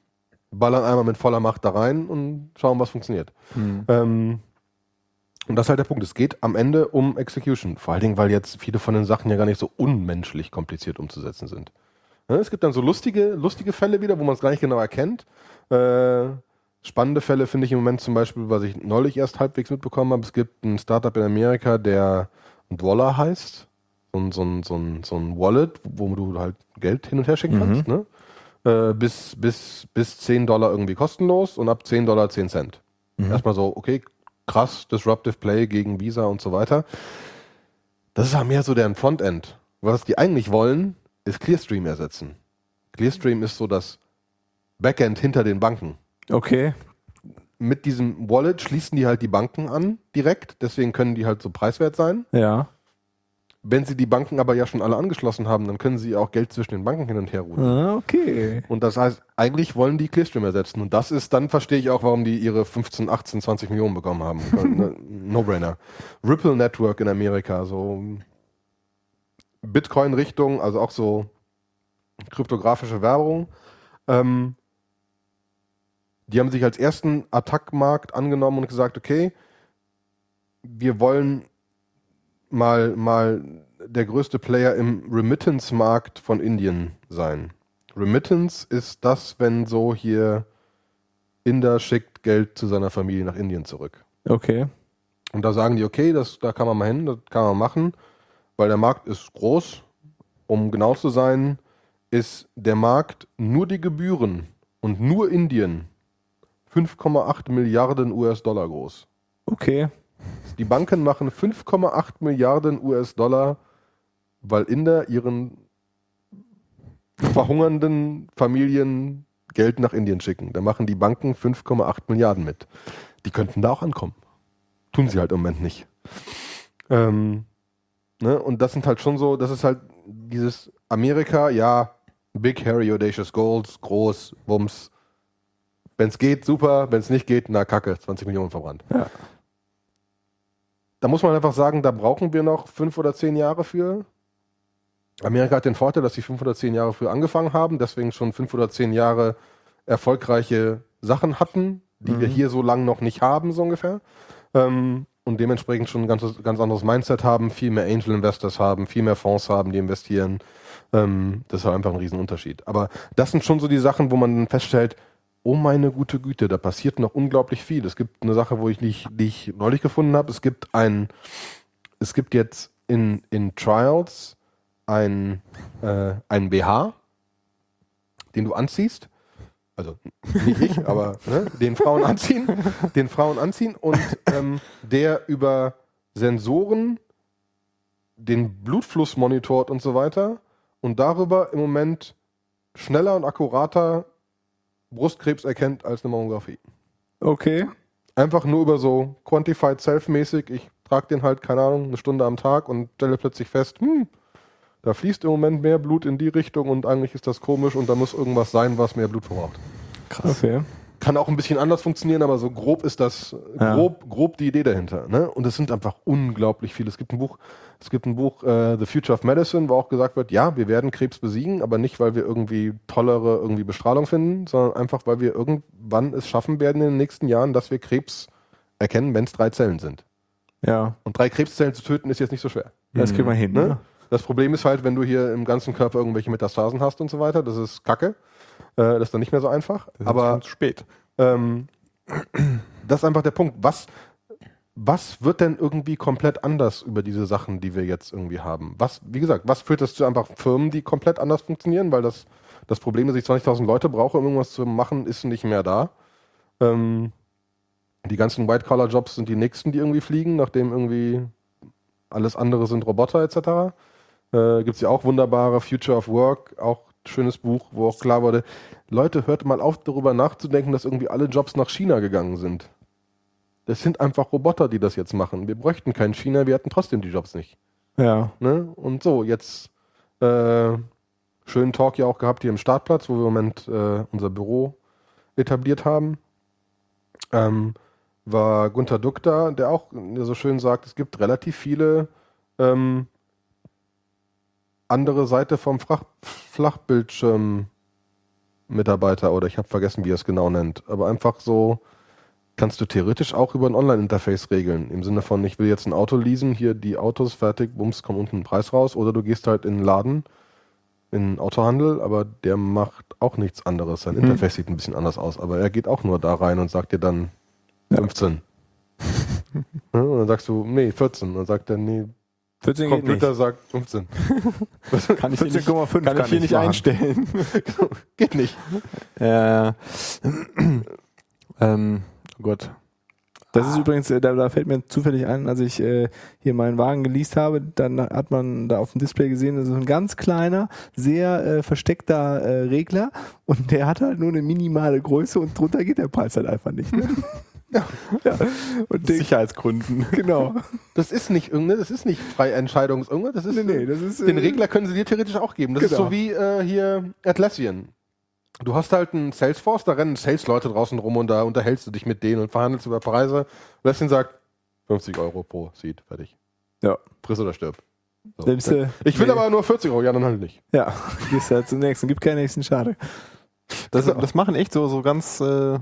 ballern einmal mit voller Macht da rein und schauen, was funktioniert. Hm. Ähm, und das ist halt der Punkt. Es geht am Ende um Execution. Vor allen Dingen, weil jetzt viele von den Sachen ja gar nicht so unmenschlich kompliziert umzusetzen sind. Ne, Es gibt dann so lustige, lustige Fälle wieder, wo man es gar nicht genau erkennt. Äh, spannende Fälle finde ich im Moment zum Beispiel, was ich neulich erst halbwegs mitbekommen habe. Es gibt ein Startup in Amerika, der Dollar heißt. So ein, so so ein, so ein Wallet, wo du halt Geld hin und her schicken kannst. Ne? Äh, bis, bis, bis 10 Dollar irgendwie kostenlos und ab 10 Dollar 10 Cent. Erstmal so, okay, krass, Disruptive Play gegen Visa und so weiter. Das ist ja mehr so deren Frontend. Was die eigentlich wollen, ist Clearstream ersetzen. Clearstream ist so das Backend hinter den Banken. Okay. Mit diesem Wallet schließen die halt die Banken an direkt, deswegen können die halt so preiswert sein. Ja. Wenn sie die Banken aber ja schon alle angeschlossen haben, dann können sie auch Geld zwischen den Banken hin und her routen. Ah, okay. Und das heißt, eigentlich wollen die Clearstream ersetzen. Und das ist, dann verstehe ich auch, warum die ihre 15, 18, 20 Millionen bekommen haben. [laughs] Ne, No-brainer. Ripple Network in Amerika, so Bitcoin-Richtung, also auch so kryptografische Werbung. Ähm, die haben sich als ersten Attackmarkt angenommen und gesagt, okay, wir wollen mal, mal der größte Player im Remittance-Markt von Indien sein. Remittance ist das, wenn so hier Inder schickt Geld zu seiner Familie nach Indien zurück. Okay. Und da sagen die, okay, das, da kann man mal hin, das kann man machen, weil der Markt ist groß. Um genau zu sein, ist der Markt nur die Gebühren und nur Indien 5,8 Milliarden US-Dollar groß. Okay. Die Banken machen 5,8 Milliarden US-Dollar, weil Inder ihren verhungernden Familien Geld nach Indien schicken. Da machen die Banken 5,8 Milliarden mit. Die könnten da auch ankommen. Tun sie halt im Moment nicht. Ähm, ne? Und das sind halt schon so, das ist halt dieses Amerika, ja, Big, Hairy, Audacious Goals, groß, Wumms. Wenn es geht, super. Wenn es nicht geht, na kacke, 20 Millionen verbrannt. Ja. Da muss man einfach sagen, da brauchen wir noch fünf oder zehn Jahre für. Amerika hat den Vorteil, dass sie fünf oder zehn Jahre früher angefangen haben, deswegen schon fünf oder zehn Jahre erfolgreiche Sachen hatten, die wir hier so lange noch nicht haben, so ungefähr. Ähm, und dementsprechend schon ein ganz, ganz anderes Mindset haben, viel mehr Angel Investors haben, viel mehr Fonds haben, die investieren. Ähm, das ist halt einfach ein Riesenunterschied. Aber das sind schon so die Sachen, wo man dann feststellt, oh meine gute Güte, da passiert noch unglaublich viel. Es gibt eine Sache, wo ich nicht, die ich neulich gefunden habe. Es gibt ein, es gibt jetzt in, in Trials ein, äh, ein BH, den du anziehst. Also nicht ich, [laughs] aber ne, den Frauen anziehen, den Frauen anziehen und ähm, der über Sensoren den Blutfluss monitort und so weiter und darüber im Moment schneller und akkurater Brustkrebs erkennt als eine Mammographie. Okay. Einfach nur über so Quantified Self-mäßig, ich trage den halt, keine Ahnung, eine Stunde am Tag und stelle plötzlich fest, hm, da fließt im Moment mehr Blut in die Richtung und eigentlich ist das komisch und da muss irgendwas sein, was mehr Blut verbraucht. Krass. Okay. Kann auch ein bisschen anders funktionieren, aber so grob ist das, Ja. grob, grob die Idee dahinter. Ne? Und es sind einfach unglaublich viele. Es gibt ein Buch, es gibt ein Buch, äh, The Future of Medicine, wo auch gesagt wird, ja, wir werden Krebs besiegen, aber nicht, weil wir irgendwie tollere irgendwie Bestrahlung finden, sondern einfach, weil wir irgendwann es schaffen werden in den nächsten Jahren, dass wir Krebs erkennen, wenn es drei Zellen sind. Ja. Und drei Krebszellen zu töten ist jetzt nicht so schwer. Das kriegen wir hin, Ne? ne? Das Problem ist halt, wenn du hier im ganzen Körper irgendwelche Metastasen hast und so weiter, das ist kacke. Äh, das ist dann nicht mehr so einfach. Aber spät. ähm, das ist einfach der Punkt. Was, was wird denn irgendwie komplett anders über diese Sachen, die wir jetzt irgendwie haben? Was, wie gesagt, was führt das zu einfach Firmen, die komplett anders funktionieren? Weil das, das Problem, dass ich 20.000 Leute brauche, um irgendwas zu machen, ist nicht mehr da. Ähm, die ganzen White-Collar-Jobs sind die nächsten, die irgendwie fliegen, nachdem irgendwie alles andere sind Roboter etc. Äh, Gibt es ja auch wunderbare Future of Work, auch schönes Buch, wo auch klar wurde, Leute, hört mal auf, darüber nachzudenken, dass irgendwie alle Jobs nach China gegangen sind. Das sind einfach Roboter, die das jetzt machen. Wir bräuchten kein China, wir hätten trotzdem die Jobs nicht. Ja. Ne? Und so, jetzt äh, schönen Talk ja auch gehabt hier im Startplatz, wo wir im Moment äh, unser Büro etabliert haben. Ähm, war Gunther Duck da, der auch so schön sagt, es gibt relativ viele ähm, andere Seite vom Frach Flachbildschirm Mitarbeiter oder ich habe vergessen, wie er es genau nennt, aber einfach so kannst du theoretisch auch über ein Online-Interface regeln. Im Sinne von, ich will jetzt ein Auto leasen, hier die Autos fertig, bums, kommt unten ein Preis raus. Oder du gehst halt in den Laden in Autohandel, aber der macht auch nichts anderes. Sein Mhm. Interface sieht ein bisschen anders aus, aber er geht auch nur da rein und sagt dir dann Ja. 15. [laughs] Ja, und dann sagst du, nee, 14. Und dann sagt er, nee, 14 Computer sagt 15. [laughs] Kann ich hier nicht, 14,5 kann ich hier nicht einstellen. [laughs] geht nicht. Ja. [clears throat] ähm, oh Gott. Das ist übrigens, äh, da, da fällt mir zufällig ein, als ich äh, hier meinen Wagen geleast habe, dann hat man da auf dem Display gesehen, das ist ein ganz kleiner, sehr äh, versteckter äh, Regler und der hat halt nur eine minimale Größe und drunter geht der Preis halt einfach nicht. Ne? [laughs] ja. Und den, Sicherheitsgründen. genau. Das ist nicht irgendeine, das ist nicht freie Entscheidungs irgendwas, das ist Nee, nee, das ist, den äh, Regler können sie dir theoretisch auch geben. Das ist Genau. so wie äh, hier Atlassian. Du hast halt einen Salesforce, da rennen Sales-Leute draußen rum und da unterhältst du dich mit denen und verhandelst über Preise. Atlassian sagt 50 Euro pro Seat, fertig. Ja. Friss oder stirb. So. Du- ich will nee. aber nur 40 Euro, ja, dann halt nicht. Ja, [laughs] gehst halt zum nächsten. Gibt keinen nächsten Schade. Das, das machen echt so, so ganz, äh,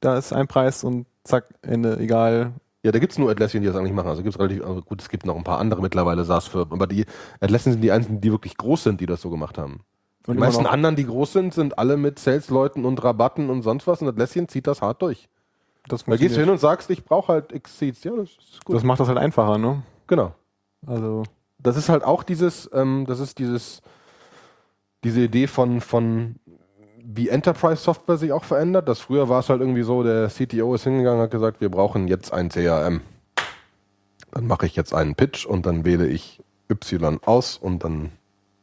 da ist ein Preis und zack, Ende, egal. Ja, da gibt's nur Atlassian, die das eigentlich machen. Also gibt's relativ, also gut, es gibt noch ein paar andere mittlerweile SaaS-Firmen, aber die Atlassian sind die einzigen, die wirklich groß sind, die das so gemacht haben. Und die meisten anderen, die groß sind, sind alle mit Sales-Leuten und Rabatten und sonst was und Atlassian zieht das hart durch. Das, Da gehst du hin und sagst, ich brauche halt X Seats. Ja, das ist gut. das macht das halt einfacher, ne? genau. Also, Das ist halt auch dieses, ähm, das ist dieses, diese Idee von, von wie Enterprise-Software sich auch verändert. Das früher war es halt irgendwie so, der CTO ist hingegangen und hat gesagt, wir brauchen jetzt ein CRM. Dann mache ich jetzt einen Pitch und dann wähle ich Y aus und dann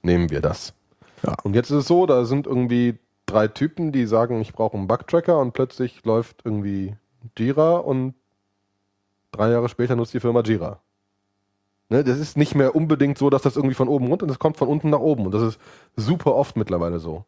nehmen wir das. Ja. Und jetzt ist es so, da sind irgendwie drei Typen, die sagen, ich brauche einen Bugtracker und plötzlich läuft irgendwie Jira und drei Jahre später nutzt die Firma Jira. Ne, das ist nicht mehr unbedingt so, dass das irgendwie von oben runter, das kommt von unten nach oben und das ist super oft mittlerweile so.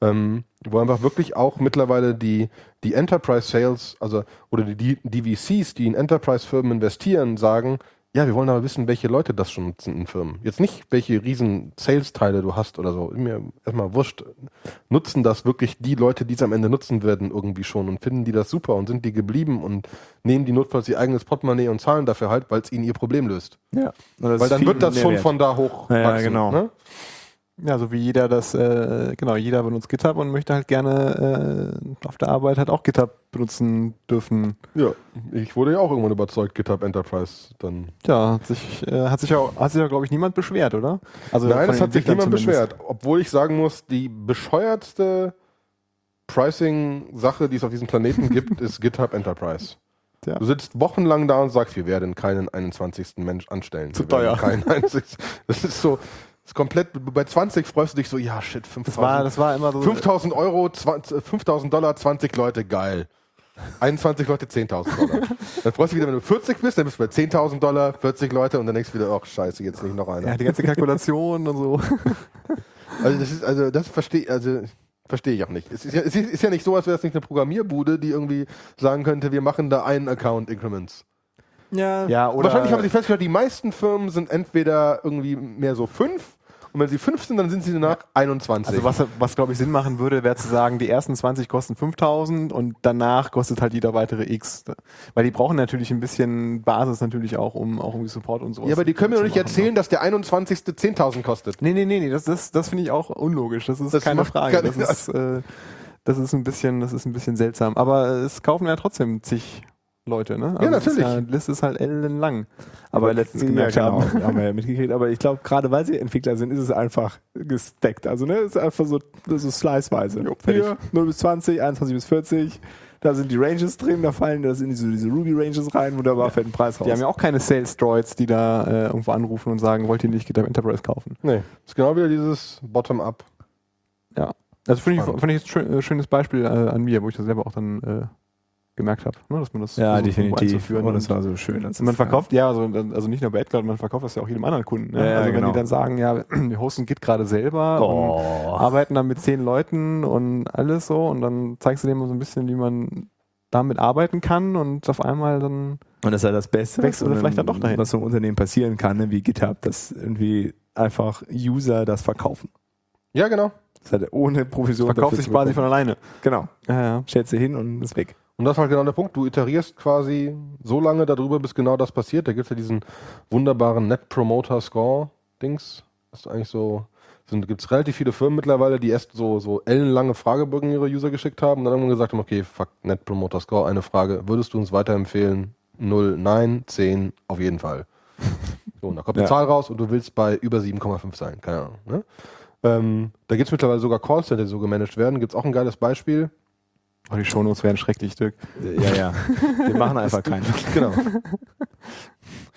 Ähm, wo einfach wirklich auch mittlerweile die, die Enterprise Sales, also oder die DVCs, die in Enterprise-Firmen investieren, sagen, ja, wir wollen aber wissen, welche Leute das schon nutzen in Firmen. Jetzt nicht, welche riesen Sales-Teile du hast oder so. Mir erstmal wurscht. Nutzen das wirklich die Leute, die es am Ende nutzen werden, irgendwie schon und finden die das super und sind die geblieben und nehmen die notfalls ihr eigenes Portemonnaie und zahlen dafür halt, weil es ihnen ihr Problem löst. Ja. Weil dann wird das schon von da hoch. Ja, ja, wachsen, genau. Ne? Ja, so wie jeder das, äh, genau, jeder benutzt GitHub und möchte halt gerne äh, auf der Arbeit halt auch GitHub benutzen dürfen. Ja, ich wurde ja auch irgendwann überzeugt, GitHub Enterprise dann. Ja, hat sich, äh, hat sich ja, hat sich ja, glaube ich, niemand beschwert, oder? Also Nein, es hat sich niemand zumindest. beschwert. Obwohl ich sagen muss, die bescheuertste Pricing-Sache, die es auf diesem Planeten [laughs] gibt, ist GitHub Enterprise. Ja. Du sitzt wochenlang da und sagst, wir werden keinen 21. Mensch anstellen. Zu teuer. Keinen 21. [laughs] Das ist so, ist komplett, bei 20 freust du dich so, ja, shit, Das war, 5000 das war immer so. 5000 Euro, 20 5000 Dollar, 20 Leute, geil. 21 Leute, 10.000 Dollar. [laughs] Dann freust du dich wieder, wenn du 40 bist, dann bist du bei 10.000 Dollar, 40 Leute und dann denkst du wieder, ach scheiße, jetzt nicht noch einer. Ja, die ganze Kalkulation und so. [laughs] Also das ist, also das verstehe, also verstehe ich auch nicht. Es ist, ja, es ist ist ja nicht so, als wäre es nicht eine Programmierbude, die irgendwie sagen könnte, wir machen da einen Account Increments. Ja. Ja, oder. Wahrscheinlich haben sie festgestellt, die meisten Firmen sind entweder irgendwie mehr so fünf und wenn sie fünf sind, dann sind sie danach 21. Also was, was glaube ich Sinn machen würde, wäre zu sagen, die ersten 20 kosten 5000 und danach kostet halt jeder weitere X. Weil die brauchen natürlich ein bisschen Basis natürlich auch, um auch irgendwie Support und sowas ja, aber die können mir doch nicht machen, erzählen, dass der 21. 10.000 kostet. Nee, nee, nee, nee, das, das, das finde ich auch unlogisch. Das ist Das keine Frage. Das ist, äh, das ist ein bisschen, das ist ein bisschen seltsam. Aber es kaufen ja trotzdem zig Leute, ne? Ja, es ist natürlich. Ja, die Liste ist halt ellenlang. Aber Aber letztens ja, gemerkt genau, haben. haben wir ja mitgekriegt. Aber ich glaube, gerade weil sie Entwickler sind, ist es einfach gestackt. Also, ne, es ist einfach so, so sliceweise. Jo, fertig. Hier, 0 bis 20, 21 bis 40. Da sind die Ranges drin, da fallen das in diese, diese Ruby Ranges rein, wunderbar, fällt ein Preis raus. Die haben ja auch keine Sales Droids, die da äh, irgendwo anrufen und sagen, wollt ihr nicht GitHub Enterprise kaufen? Nee, ist genau wieder dieses Bottom-up. Ja. Also finde ich, fand ich jetzt schön, äh, schönes Beispiel äh, an mir, wo ich das selber auch dann äh, gemerkt habe, ne, dass man das ja, definitiv. einzuführen Und und- war so schön. Und man verkauft, ja, also, also nicht nur bei AdCloud, man verkauft das ja auch jedem anderen Kunden. Ne? Ja, ja, also wenn genau. die dann sagen, ja, [clears throat] wir hosten Git gerade selber und Oh. arbeiten dann mit zehn Leuten und alles so und dann zeigst du dem so ein bisschen, wie man damit arbeiten kann und auf einmal dann Und das ist ja das Beste, was, vielleicht dann doch dahin. was so im Unternehmen passieren kann, ne, wie GitHub, dass irgendwie einfach User das verkaufen. Ja, genau. Das hat ohne Provision. verkauft sich quasi von alleine. Genau. Ja, ja. Stellst du hin und ist weg. Und das ist halt genau der Punkt. Du iterierst quasi so lange darüber, bis genau das passiert. Da gibt es ja diesen wunderbaren Net Promoter Score Dings. Das ist eigentlich so gibt es relativ viele Firmen mittlerweile, die erst so, so ellenlange Fragebögen ihre User geschickt haben und dann irgendwann gesagt haben, okay, fuck, Net Promoter Score, eine Frage, würdest du uns weiterempfehlen? 0, nein, 10, auf jeden Fall. So, und da kommt Ja. eine Zahl raus und du willst bei über 7,5 sein, keine Ahnung. Ne? Ähm, da gibt es mittlerweile sogar Callcenter, die so gemanagt werden. Gibt es auch ein geiles Beispiel. Oh, die Shownotes werden schrecklich, Dirk. Ja, ja. Wir machen einfach keinen. Genau.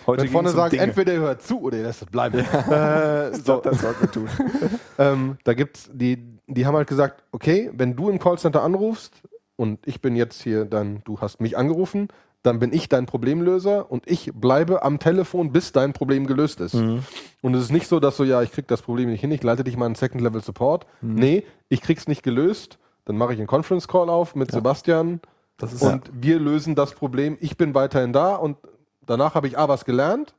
Heute Wenn vorne um sagen, Dinge. entweder ihr hört zu oder ihr lässt es bleiben. [laughs] äh, so, das sollten wir tun. [laughs] ähm, da gibt's die, die haben halt gesagt, okay, wenn du im Callcenter anrufst und ich bin jetzt hier dann, du hast mich angerufen, dann bin ich dein Problemlöser und ich bleibe am Telefon, bis dein Problem gelöst ist. Mhm. Und es ist nicht so, dass so, ja, ich krieg das Problem nicht hin, ich leite dich mal in Second Level Support. Mhm. Nee, ich krieg's nicht gelöst, dann mache ich einen Conference Call auf mit Sebastian Das ist und wir lösen das Problem. Ich bin weiterhin da und danach habe ich A was gelernt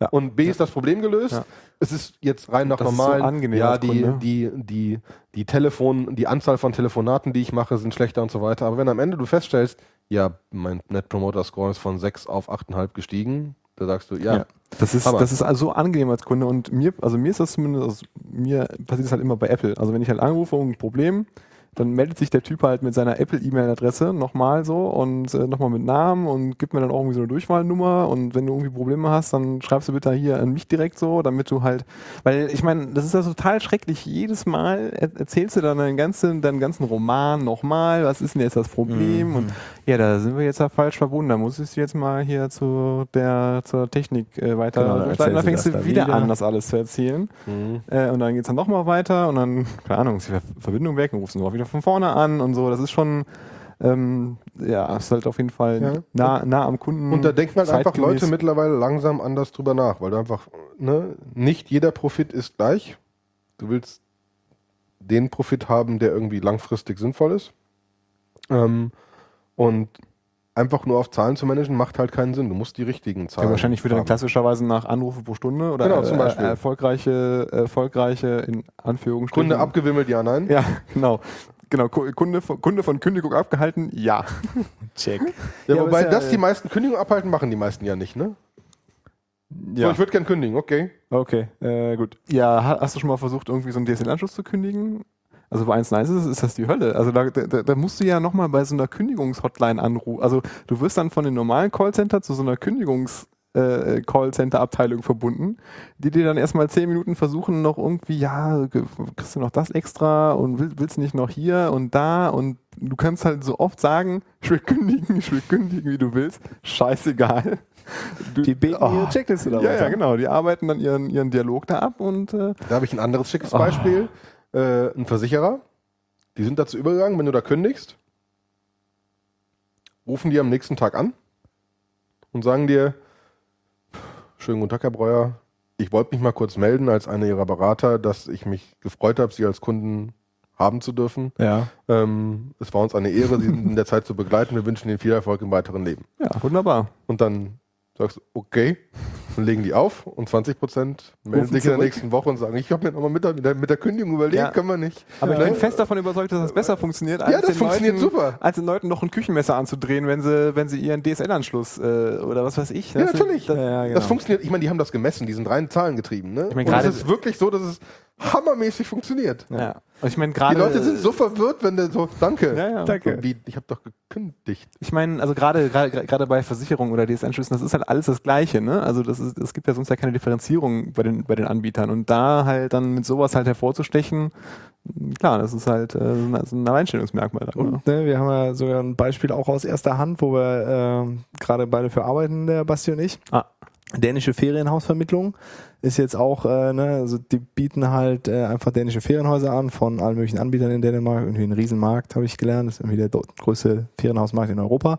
Ja. und B ist das Problem gelöst. Ja. Es ist jetzt rein nach ist so normalen, angenehm ja, die, Kunde. die, die, die Telefon, die Anzahl von Telefonaten, die ich mache, sind schlechter und so weiter. Aber wenn am Ende du feststellst, ja, mein Net Promoter Score ist von 6 auf 8,5 gestiegen, da sagst du, ja, Ja. Das ist, Hammer. das ist also so angenehm als Kunde und mir, also mir ist das zumindest, also mir passiert das halt immer bei Apple. Also wenn ich halt anrufe um ein Problem, dann meldet sich der Typ halt mit seiner Apple-E-Mail-Adresse nochmal so und äh, nochmal mit Namen und gibt mir dann auch irgendwie so eine Durchwahlnummer und wenn du irgendwie Probleme hast, dann schreibst du bitte hier an mich direkt so, damit du halt, weil ich meine, das ist ja total schrecklich. Jedes Mal er erzählst du dann deinen ganzen, deinen ganzen Roman nochmal, was ist denn jetzt das Problem und ja, da sind wir jetzt ja falsch verbunden. Da muss ich jetzt mal hier zu der zur Technik äh, weiter Genau, dann durchleiten. Dann fängst du wieder, wieder. an, das alles zu erzählen. Mhm. Äh, und dann geht's dann nochmal weiter und dann, keine Ahnung, ist die Ver Verbindung weg und rufst du auch wieder von vorne an und so. Das ist schon, ähm, ja, ist halt auf jeden Fall Ja. nah, nah am Kunden. Und da denken halt einfach. Leute mittlerweile langsam anders drüber nach, weil du einfach, ne, nicht jeder Profit ist gleich. Du willst den Profit haben, der irgendwie langfristig sinnvoll ist. Ähm, und einfach nur auf Zahlen zu managen, macht halt keinen Sinn. Du musst die richtigen Zahlen Ja, wahrscheinlich wird dann klassischerweise nach Anrufe pro Stunde oder Genau, zum äh, Beispiel. erfolgreiche, erfolgreiche in Anführungsstrichen. Kunde abgewimmelt, ja, nein. Ja, [laughs] genau. Genau, Ku- Kunde von, Kunde von Kündigung abgehalten, ja. [laughs] Check. Ja, Ja, aber wobei ja, das die meisten Kündigungen abhalten, machen die meisten ja nicht, ne? So, ich würde gern kündigen, okay. Okay, äh, gut. Ja, ha- hast du schon mal versucht, irgendwie so einen DSL-Anschluss zu kündigen? Also bei 1 Nice ist, ist das die Hölle. Also da, da, da musst du ja nochmal bei so einer Kündigungshotline anrufen. Also du wirst dann von dem normalen Callcenter zu so einer Kündigungs- äh, Callcenter-Abteilung verbunden, die dir dann erstmal zehn Minuten versuchen, noch irgendwie, ja, kriegst du noch das extra und will, willst du nicht noch hier und da und du kannst halt so oft sagen, ich will kündigen, ich will kündigen, wie du willst, scheißegal. Du, Die beten Oh. ihre Checkliste da ja, ja, genau. Die arbeiten dann ihren, ihren Dialog da ab und äh, Da habe ich ein anderes schickes Ah. Beispiel. Äh, ein Versicherer, die sind dazu übergegangen, wenn du da kündigst, rufen die am nächsten Tag an und sagen dir, schönen guten Tag, Herr Breuer, ich wollte mich mal kurz melden als einer Ihrer Berater, dass ich mich gefreut habe, Sie als Kunden haben zu dürfen. Ja. Ähm, es war uns eine Ehre, Sie in der Zeit zu begleiten. Wir wünschen Ihnen viel Erfolg im weiteren Leben. ja, wunderbar. Und dann sagst okay, dann legen die auf und 20 Prozent melden Rufen sich in der nächsten Woche und sagen, ich habe mir nochmal mit, der- mit, der- mit der Kündigung überlegt, Ja. können wir nicht. Aber ich Ne? bin fest davon überzeugt, dass das besser funktioniert, als, Ja, das den funktioniert Leuten, super. als den Leuten noch ein Küchenmesser anzudrehen, wenn sie, wenn sie ihren DSL-Anschluss äh, oder was weiß ich. Ja, Das- natürlich. Das, Ja, genau. Das funktioniert, ich meine, die haben das gemessen, die sind rein Zahlen getrieben. Ne? Ich meine, und es ist wirklich so, dass es hammermäßig funktioniert. ja. Und ich meine Die gerade. Leute sind so verwirrt, wenn der so, danke. Ja, ja. Danke. Wie, ich habe doch gekündigt. Ich meine, also gerade gerade bei Versicherungen oder DSL-Anschlüssen, das ist halt alles das Gleiche, ne? Also das ist, es gibt ja sonst ja keine Differenzierung bei den bei den Anbietern und da halt dann mit sowas halt hervorzustechen, klar, das ist halt äh, so ein- Alleinstellungsmerkmal. Dann, ne? Und ne, wir haben ja sogar ein Beispiel auch aus erster Hand, wo wir ähm, gerade beide für arbeiten, der Basti und ich. Ah. Dänische Ferienhausvermittlung ist jetzt auch, äh, ne, also die bieten halt äh, einfach dänische Ferienhäuser an von allen möglichen Anbietern in Dänemark. Irgendwie ein Riesenmarkt, habe ich gelernt. Das ist irgendwie der größte Ferienhausmarkt in Europa,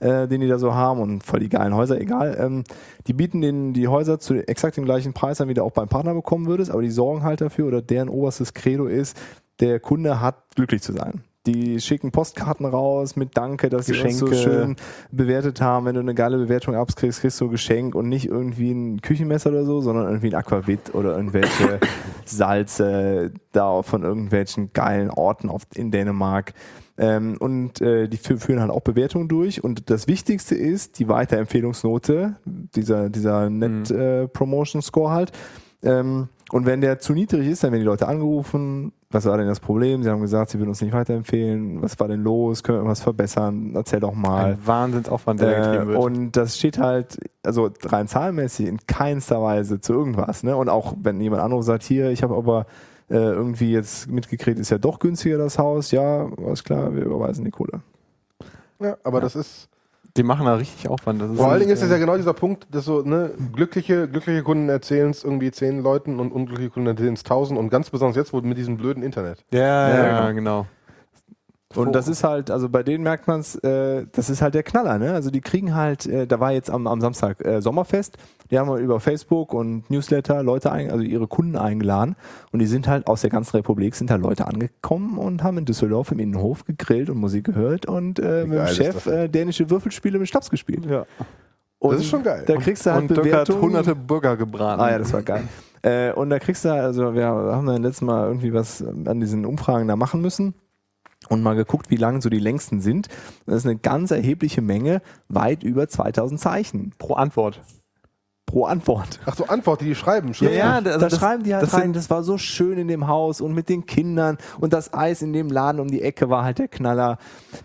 äh, den die da so haben und voll die geilen Häuser, egal. Ähm, die bieten den, die Häuser zu exakt dem gleichen Preis an, wie du auch beim Partner bekommen würdest, aber die sorgen halt dafür oder deren oberstes Credo ist, der Kunde hat glücklich zu sein. Die schicken Postkarten raus mit Danke, dass sie uns so Geschenke. schön bewertet haben. Wenn du eine geile Bewertung abkriegst, kriegst du ein Geschenk und nicht irgendwie ein Küchenmesser oder so, sondern irgendwie ein Aquavit oder irgendwelche [laughs] Salze da von irgendwelchen geilen Orten in Dänemark. Ähm, und äh, die fü- führen halt auch Bewertungen durch. Und das Wichtigste ist die Weiterempfehlungsnote, dieser, dieser Net äh, Promotion Score halt. Ähm, und wenn der zu niedrig ist, dann werden die Leute angerufen. Was war denn das Problem? Sie haben gesagt, sie würden uns nicht weiterempfehlen. Was war denn los? Können wir irgendwas verbessern? Erzähl doch mal. Ein Wahnsinnsaufwand, der Äh, getrieben wird. und das steht halt, also rein zahlenmäßig in keinster Weise zu irgendwas. Ne? Und auch wenn jemand anderes sagt, hier, ich habe aber äh, irgendwie jetzt mitgekriegt, ist ja doch günstiger das Haus. Ja, alles klar, wir überweisen die Kohle. Ja, aber das ist. Die machen da richtig Aufwand. Das ist Vor allen Dingen ist es ja genau dieser Punkt, dass so, ne, glückliche, glückliche Kunden erzählen es irgendwie zehn Leuten und unglückliche Kunden erzählen es tausend und ganz besonders jetzt, wo mit diesem blöden Internet. Ja, ja, Ja, ja, genau. Und das ist halt, also bei denen merkt man es, äh, das ist halt der Knaller, ne? Also die kriegen halt, äh, da war jetzt am, am Samstag äh, Sommerfest, die haben über Facebook und Newsletter Leute, ein, also ihre Kunden eingeladen und die sind halt aus der ganzen Republik, sind da Leute angekommen und haben in Düsseldorf im Innenhof gegrillt und Musik gehört und äh, mit dem Chef äh, dänische Würfelspiele mit Stabs gespielt. Ja. Und Das ist schon geil. Da kriegst du halt Und Dirk hat Bewertungen. hunderte Burger gebraten. Ah ja, das war geil. Äh, und da kriegst du, also wir haben dann letztes Mal irgendwie was an diesen Umfragen da machen müssen und mal geguckt, wie lang so die längsten sind. Das ist eine ganz erhebliche Menge, weit über 2000 Zeichen pro Antwort. Pro Antwort. Ach so, Antwort, die die schreiben. Ja, schriftlich. ja, also da das- schreiben die halt das rein, sind- das war so schön in dem Haus und mit den Kindern und das Eis in dem Laden um die Ecke war halt der Knaller.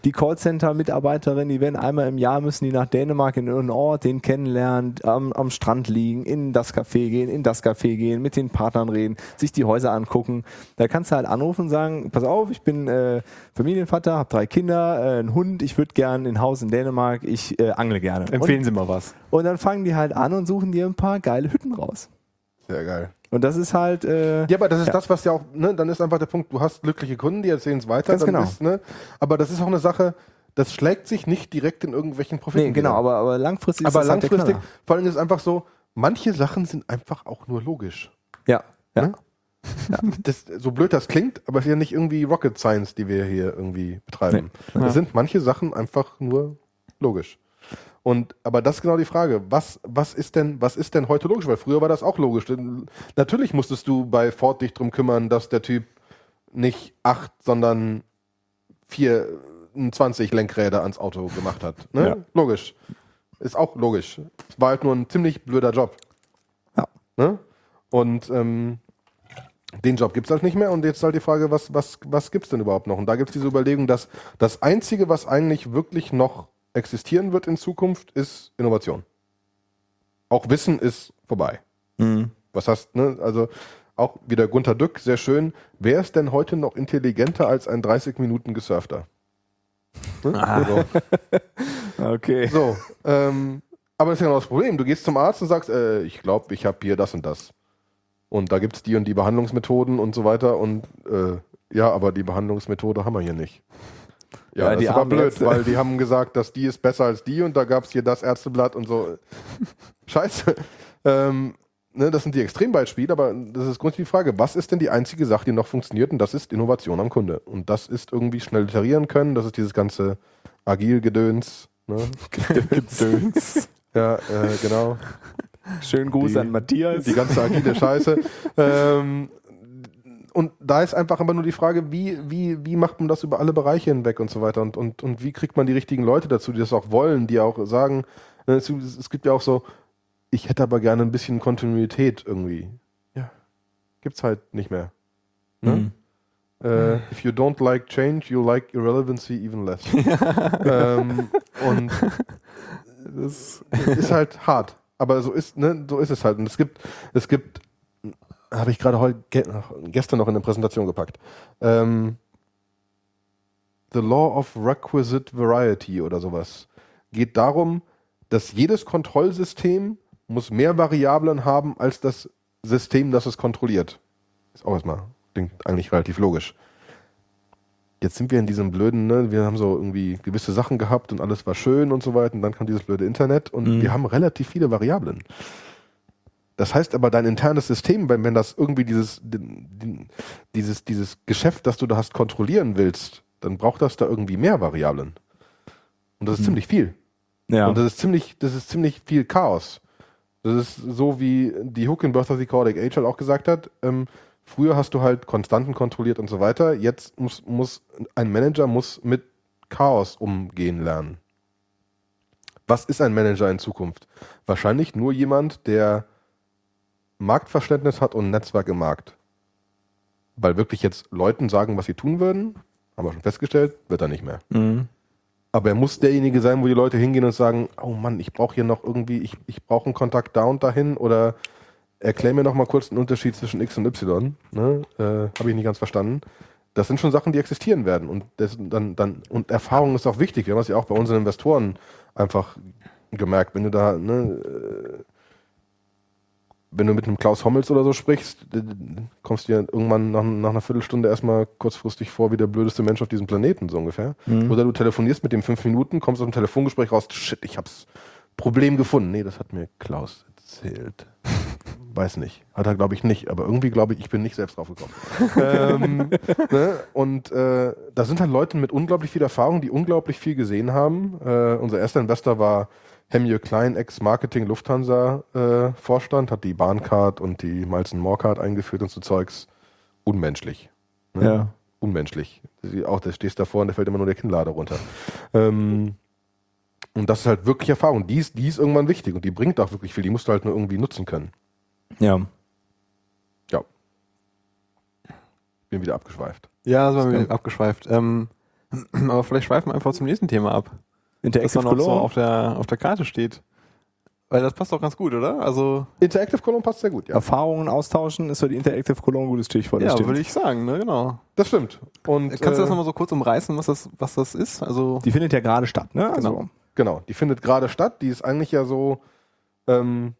Die Callcenter-Mitarbeiterinnen, die werden einmal im Jahr müssen die nach Dänemark in irgendeinen Ort, den kennenlernen, am, am Strand liegen, in das Café gehen, in das Café gehen, mit den Partnern reden, sich die Häuser angucken. Da kannst du halt anrufen und sagen, pass auf, ich bin äh, Familienvater, habe drei Kinder, äh, einen Hund, ich würde gern ein Haus in Dänemark, ich äh, angle gerne. Empfehlen Sie mal was. Und, und dann fangen die halt an und suchen dir ein paar geile Hütten raus. Sehr geil. Und das ist halt. Äh, Ja, aber das ist Ja. das, was ja auch, ne, dann ist einfach der Punkt, du hast glückliche Kunden, die erzählen es weiter. Ganz genau. Ist, ne, aber das ist auch eine Sache, das schlägt sich nicht direkt in irgendwelchen Profiten. nee, genau, aber, aber langfristig aber ist halt der langfristig, Knaller. vor allem ist es einfach so, manche Sachen sind einfach auch nur logisch. Ja, ja. Ne? [laughs] Das, so blöd das klingt, aber es ist ja nicht irgendwie Rocket Science, die wir hier irgendwie betreiben. Nee. Das Ja. sind manche Sachen einfach nur logisch. Und aber das ist genau die Frage. Was, was ist denn, was ist denn heute logisch? Weil früher war das auch logisch. Natürlich musstest du bei Ford dich drum kümmern, dass der Typ nicht acht, sondern 24 Lenkräder ans Auto gemacht hat. Ne? Ja. Logisch. Ist auch logisch. Es war halt nur ein ziemlich blöder Job. Ja. Ne? Und ähm, den Job gibt es halt nicht mehr. Und jetzt halt die Frage, was, was, was gibt es denn überhaupt noch? Und da gibt es diese Überlegung, dass das Einzige, was eigentlich wirklich noch existieren wird in Zukunft, ist Innovation. Auch Wissen ist vorbei. Mhm. Was heißt, ne? Also auch wieder Gunter Dück, sehr schön. Wer ist denn heute noch intelligenter als ein 30 Minuten Gesurfter? Ne? Ah. So. [laughs] Okay. So, ähm, aber das ist ja genau das Problem. Du gehst zum Arzt und sagst, äh, ich glaube, ich habe hier das und das. Und da gibt es die und die Behandlungsmethoden und so weiter. Und äh, ja, aber die Behandlungsmethode haben wir hier nicht. Ja, Ja, das armen blöd, Ärzte. weil die haben gesagt, dass die ist besser als die und da gab es hier das Ärzteblatt und so. [laughs] Scheiße. Ähm, ne, das sind die Extrembeispiele, aber das ist grundsätzlich die Frage, was ist denn die einzige Sache, die noch funktioniert? Und das ist Innovation am Kunde. Und das ist irgendwie schnell iterieren können, das ist dieses ganze Agil-Gedöns. Ne? Gedöns. [laughs] Ja, äh, genau. Schönen Gruß Die- an Matthias. Die ganze agile Scheiße. [laughs] ähm, und da ist einfach aber nur die Frage, wie, wie, wie macht man das über alle Bereiche hinweg und so weiter und, und, und wie kriegt man die richtigen Leute dazu, die das auch wollen, die auch sagen, äh, es, es gibt ja auch so, ich hätte aber gerne ein bisschen Kontinuität irgendwie. Ja, gibt's halt nicht mehr. Ne? Mhm. Äh, if you don't like change, you like irrelevancy even less. [laughs] ähm, und das ist halt hart. Aber so ist, ne, so ist es halt. Und es gibt, es gibt, habe ich gerade heute ge gestern noch in eine Präsentation gepackt. Ähm, The Law of Requisite Variety oder sowas. Geht darum, dass jedes Kontrollsystem muss mehr Variablen haben als das System, das es kontrolliert. Ist auch erstmal, klingt eigentlich relativ logisch. Jetzt sind wir in diesem blöden, ne, wir haben so irgendwie gewisse Sachen gehabt und alles war schön und so weiter und dann kam dieses blöde Internet und Mhm. wir haben relativ viele Variablen. Das heißt aber, dein internes System, wenn, wenn das irgendwie dieses, dieses, dieses Geschäft, das du da hast, kontrollieren willst, dann braucht das da irgendwie mehr Variablen. Und das ist ziemlich viel. Ja. Und das ist ziemlich, das ist ziemlich viel Chaos. Das ist so wie die Hook in Birth of the Codic Age halt auch gesagt hat. Ähm, früher hast du halt Konstanten kontrolliert und so weiter. Jetzt muss, muss ein Manager muss mit Chaos umgehen lernen. Was ist ein Manager in Zukunft? Wahrscheinlich nur jemand, der Marktverständnis hat und ein Netzwerk im Markt. Weil wirklich jetzt Leuten sagen, was sie tun würden, haben wir schon festgestellt, wird er nicht mehr. Mhm. Aber er muss derjenige sein, wo die Leute hingehen und sagen, oh Mann, ich brauche hier noch irgendwie, ich, ich brauche einen Kontakt da und dahin oder erklär mir noch mal kurz den Unterschied zwischen X und Y. Ne? Äh, Habe ich nicht ganz verstanden. Das sind schon Sachen, die existieren werden. Und, das, dann, dann, und Erfahrung ist auch wichtig. Wir haben das ja auch bei unseren Investoren einfach gemerkt. Wenn du da, ne, äh, wenn du mit einem Klaus Hommels oder so sprichst, kommst du dir irgendwann nach, nach einer Viertelstunde erstmal kurzfristig vor wie der blödeste Mensch auf diesem Planeten, so ungefähr. Oder du telefonierst mit dem fünf Minuten, kommst aus dem Telefongespräch raus, shit, ich hab's Problem gefunden. Nee, das hat mir Klaus erzählt. [laughs] Weiß nicht. Hat er, glaube ich, nicht. Aber irgendwie glaube ich, ich bin nicht selbst drauf gekommen. [laughs] ähm, ne? Und äh, da sind halt Leute mit unglaublich viel Erfahrung, die unglaublich viel gesehen haben. Äh, unser erster Investor war Hemje Klein, Ex-Marketing Lufthansa äh, Vorstand, hat die Bahncard und die Miles Morecard eingeführt und so Zeugs. Unmenschlich. Ne? Ja. Unmenschlich. Sie- Auch da stehst davor und da fällt immer nur der Kinnlader runter. Ähm, und das ist halt wirklich Erfahrung. Die ist, die ist irgendwann wichtig und die bringt auch wirklich viel. Die musst du halt nur irgendwie nutzen können. Ja. Ja. Bin wieder abgeschweift. Ja, Das wir abgeschweift. Ähm, [clears throat] aber vielleicht schweifen wir einfach zum nächsten Thema ab. Das Interactive dann noch so Cologne. auf der, auf der Karte steht. Weil das passt doch ganz gut, oder? Also, Interactive Cologne passt sehr gut, ja. Erfahrungen austauschen ist so die Interactive Cologne ein gutes Stichwort. das ja, würde ich sagen, ne, genau. Das stimmt. Und, Kannst du das äh, nochmal so kurz umreißen, was das, was das ist? Also, Die findet ja gerade statt, ne? Also, Genau. Genau, die findet gerade statt. Die ist eigentlich ja so, ähm,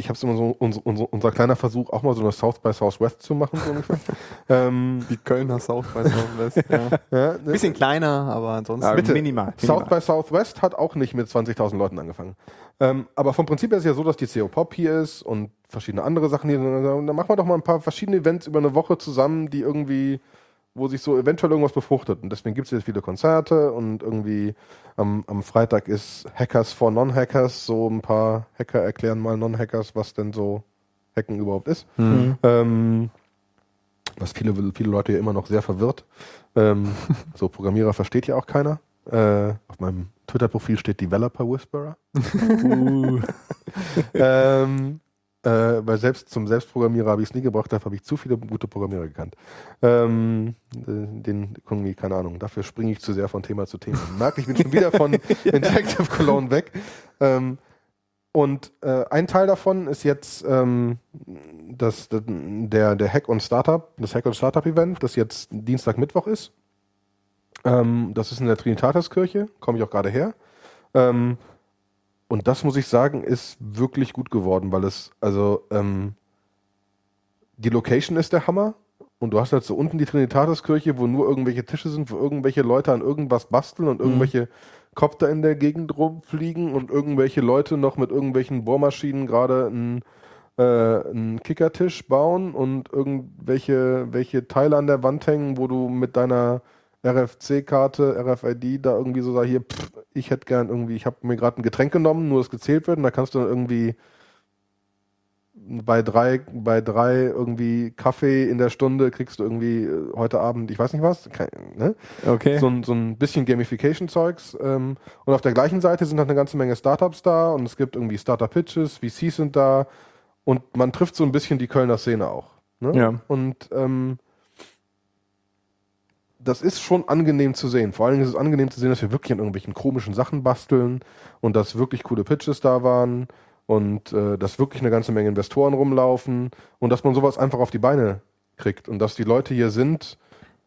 ich habe es immer so, unser, unser, unser kleiner Versuch, auch mal so eine South by Southwest zu machen, so ungefähr. [laughs] ähm, die Kölner South by Southwest. ja. [laughs] ja, ne? Bisschen kleiner, aber ansonsten. Ja, Bitte. minimal. South minimal. by Southwest hat auch nicht mit 20.000 Leuten angefangen. Ähm, aber vom Prinzip her ist ja so, dass die CO Pop hier ist und verschiedene andere Sachen hier. Und dann machen wir doch mal ein paar verschiedene Events über eine Woche zusammen, die irgendwie, wo sich so eventuell irgendwas befruchtet. Und deswegen gibt es jetzt viele Konzerte und irgendwie am, am Freitag ist Hackers for Non-Hackers. So ein paar Hacker erklären mal Non-Hackers, was denn so Hacken überhaupt ist. Mhm. Ähm, was viele, viele Leute ja immer noch sehr verwirrt. Ähm, [laughs] so Programmierer versteht ja auch keiner. Äh, auf meinem Twitter-Profil steht Developer Whisperer. [laughs] Uh. [laughs] ähm, äh, weil selbst zum Selbstprogrammierer habe ich es nie gebracht, dafür habe ich zu viele gute Programmierer gekannt. Ähm, äh, den irgendwie, keine Ahnung, dafür springe ich zu sehr von Thema zu Thema. [laughs] Merke, ich bin schon wieder von [laughs] Interactive Cologne weg. Ähm, und äh, ein Teil davon ist jetzt ähm, das, der, der Hack und Startup, das Hack und Startup Event, das jetzt Dienstag, Mittwoch ist. Ähm, das ist in der Trinitatiskirche, komme ich auch gerade her. Und das muss ich sagen, ist wirklich gut geworden, weil es, also, ähm, die Location ist der Hammer. Und du hast halt so unten die Trinitatiskirche, wo nur irgendwelche Tische sind, wo irgendwelche Leute an irgendwas basteln und irgendwelche Kopter in der Gegend rumfliegen und irgendwelche Leute noch mit irgendwelchen Bohrmaschinen gerade einen, äh, einen Kickertisch bauen und irgendwelche welche Teile an der Wand hängen, wo du mit deiner RFC-Karte, RFID da irgendwie so sagst, hier, pff, ich hätte gern irgendwie, ich habe mir gerade ein Getränk genommen, nur es gezählt wird und da kannst du dann irgendwie bei drei, bei drei irgendwie Kaffee in der Stunde kriegst du irgendwie äh, heute Abend, ich weiß nicht was, kein, ne? Okay. so, ein, so ein bisschen Gamification-Zeugs. Ähm, und auf der gleichen Seite sind halt eine ganze Menge Startups da und es gibt irgendwie Startup-Pitches, VCs sind da und man trifft so ein bisschen die Kölner Szene auch. Ne? Ja. Und ähm, das ist schon angenehm zu sehen. Vor allen Dingen ist es angenehm zu sehen, dass wir wirklich an irgendwelchen komischen Sachen basteln und dass wirklich coole Pitches da waren und äh, dass wirklich eine ganze Menge Investoren rumlaufen und dass man sowas einfach auf die Beine kriegt und dass die Leute hier sind,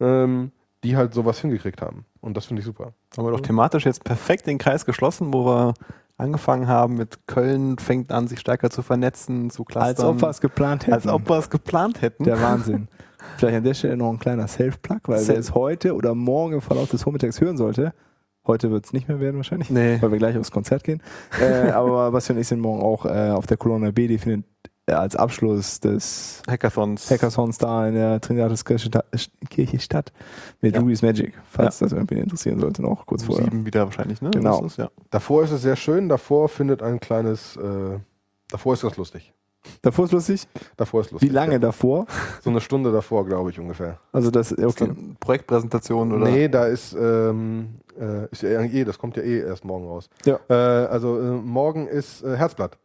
ähm, die halt sowas hingekriegt haben. Und das finde ich super. Haben wir doch thematisch jetzt perfekt den Kreis geschlossen, wo wir angefangen haben mit Köln fängt an, sich stärker zu vernetzen, zu clustern. Als ob wir es geplant hätten. als ob wir es geplant hätten. Der Wahnsinn. [laughs] Vielleicht an der Stelle noch ein kleiner Self-Plug, weil wer Self- es heute oder morgen im Verlauf des Vormittags hören sollte, heute wird es nicht mehr werden wahrscheinlich, Nee. weil wir gleich aufs Konzert gehen. äh, aber Bastian und ich sind morgen auch äh, auf der Colonna B, die findet äh, als Abschluss des Hackathons. Hackathons da in der Sta- Kirche statt mit Ja. Ruby's Magic, falls das irgendwie interessieren sollte, noch kurz vorher. Sieben wieder wahrscheinlich, ne? Genau. Das ist, ja. Davor ist es sehr schön, davor findet ein kleines, äh, davor ist das lustig. Davor ist lustig. Davor ist Wie lustig. lange Ja. davor? So eine Stunde davor, glaube ich, ungefähr. Also das, Ist das okay. eine Projektpräsentation oder? Nee, da ist, ähm, äh, ist ja eigentlich eh, das kommt ja eh erst morgen raus. Ja. Äh, also äh, morgen ist äh, Herzblatt.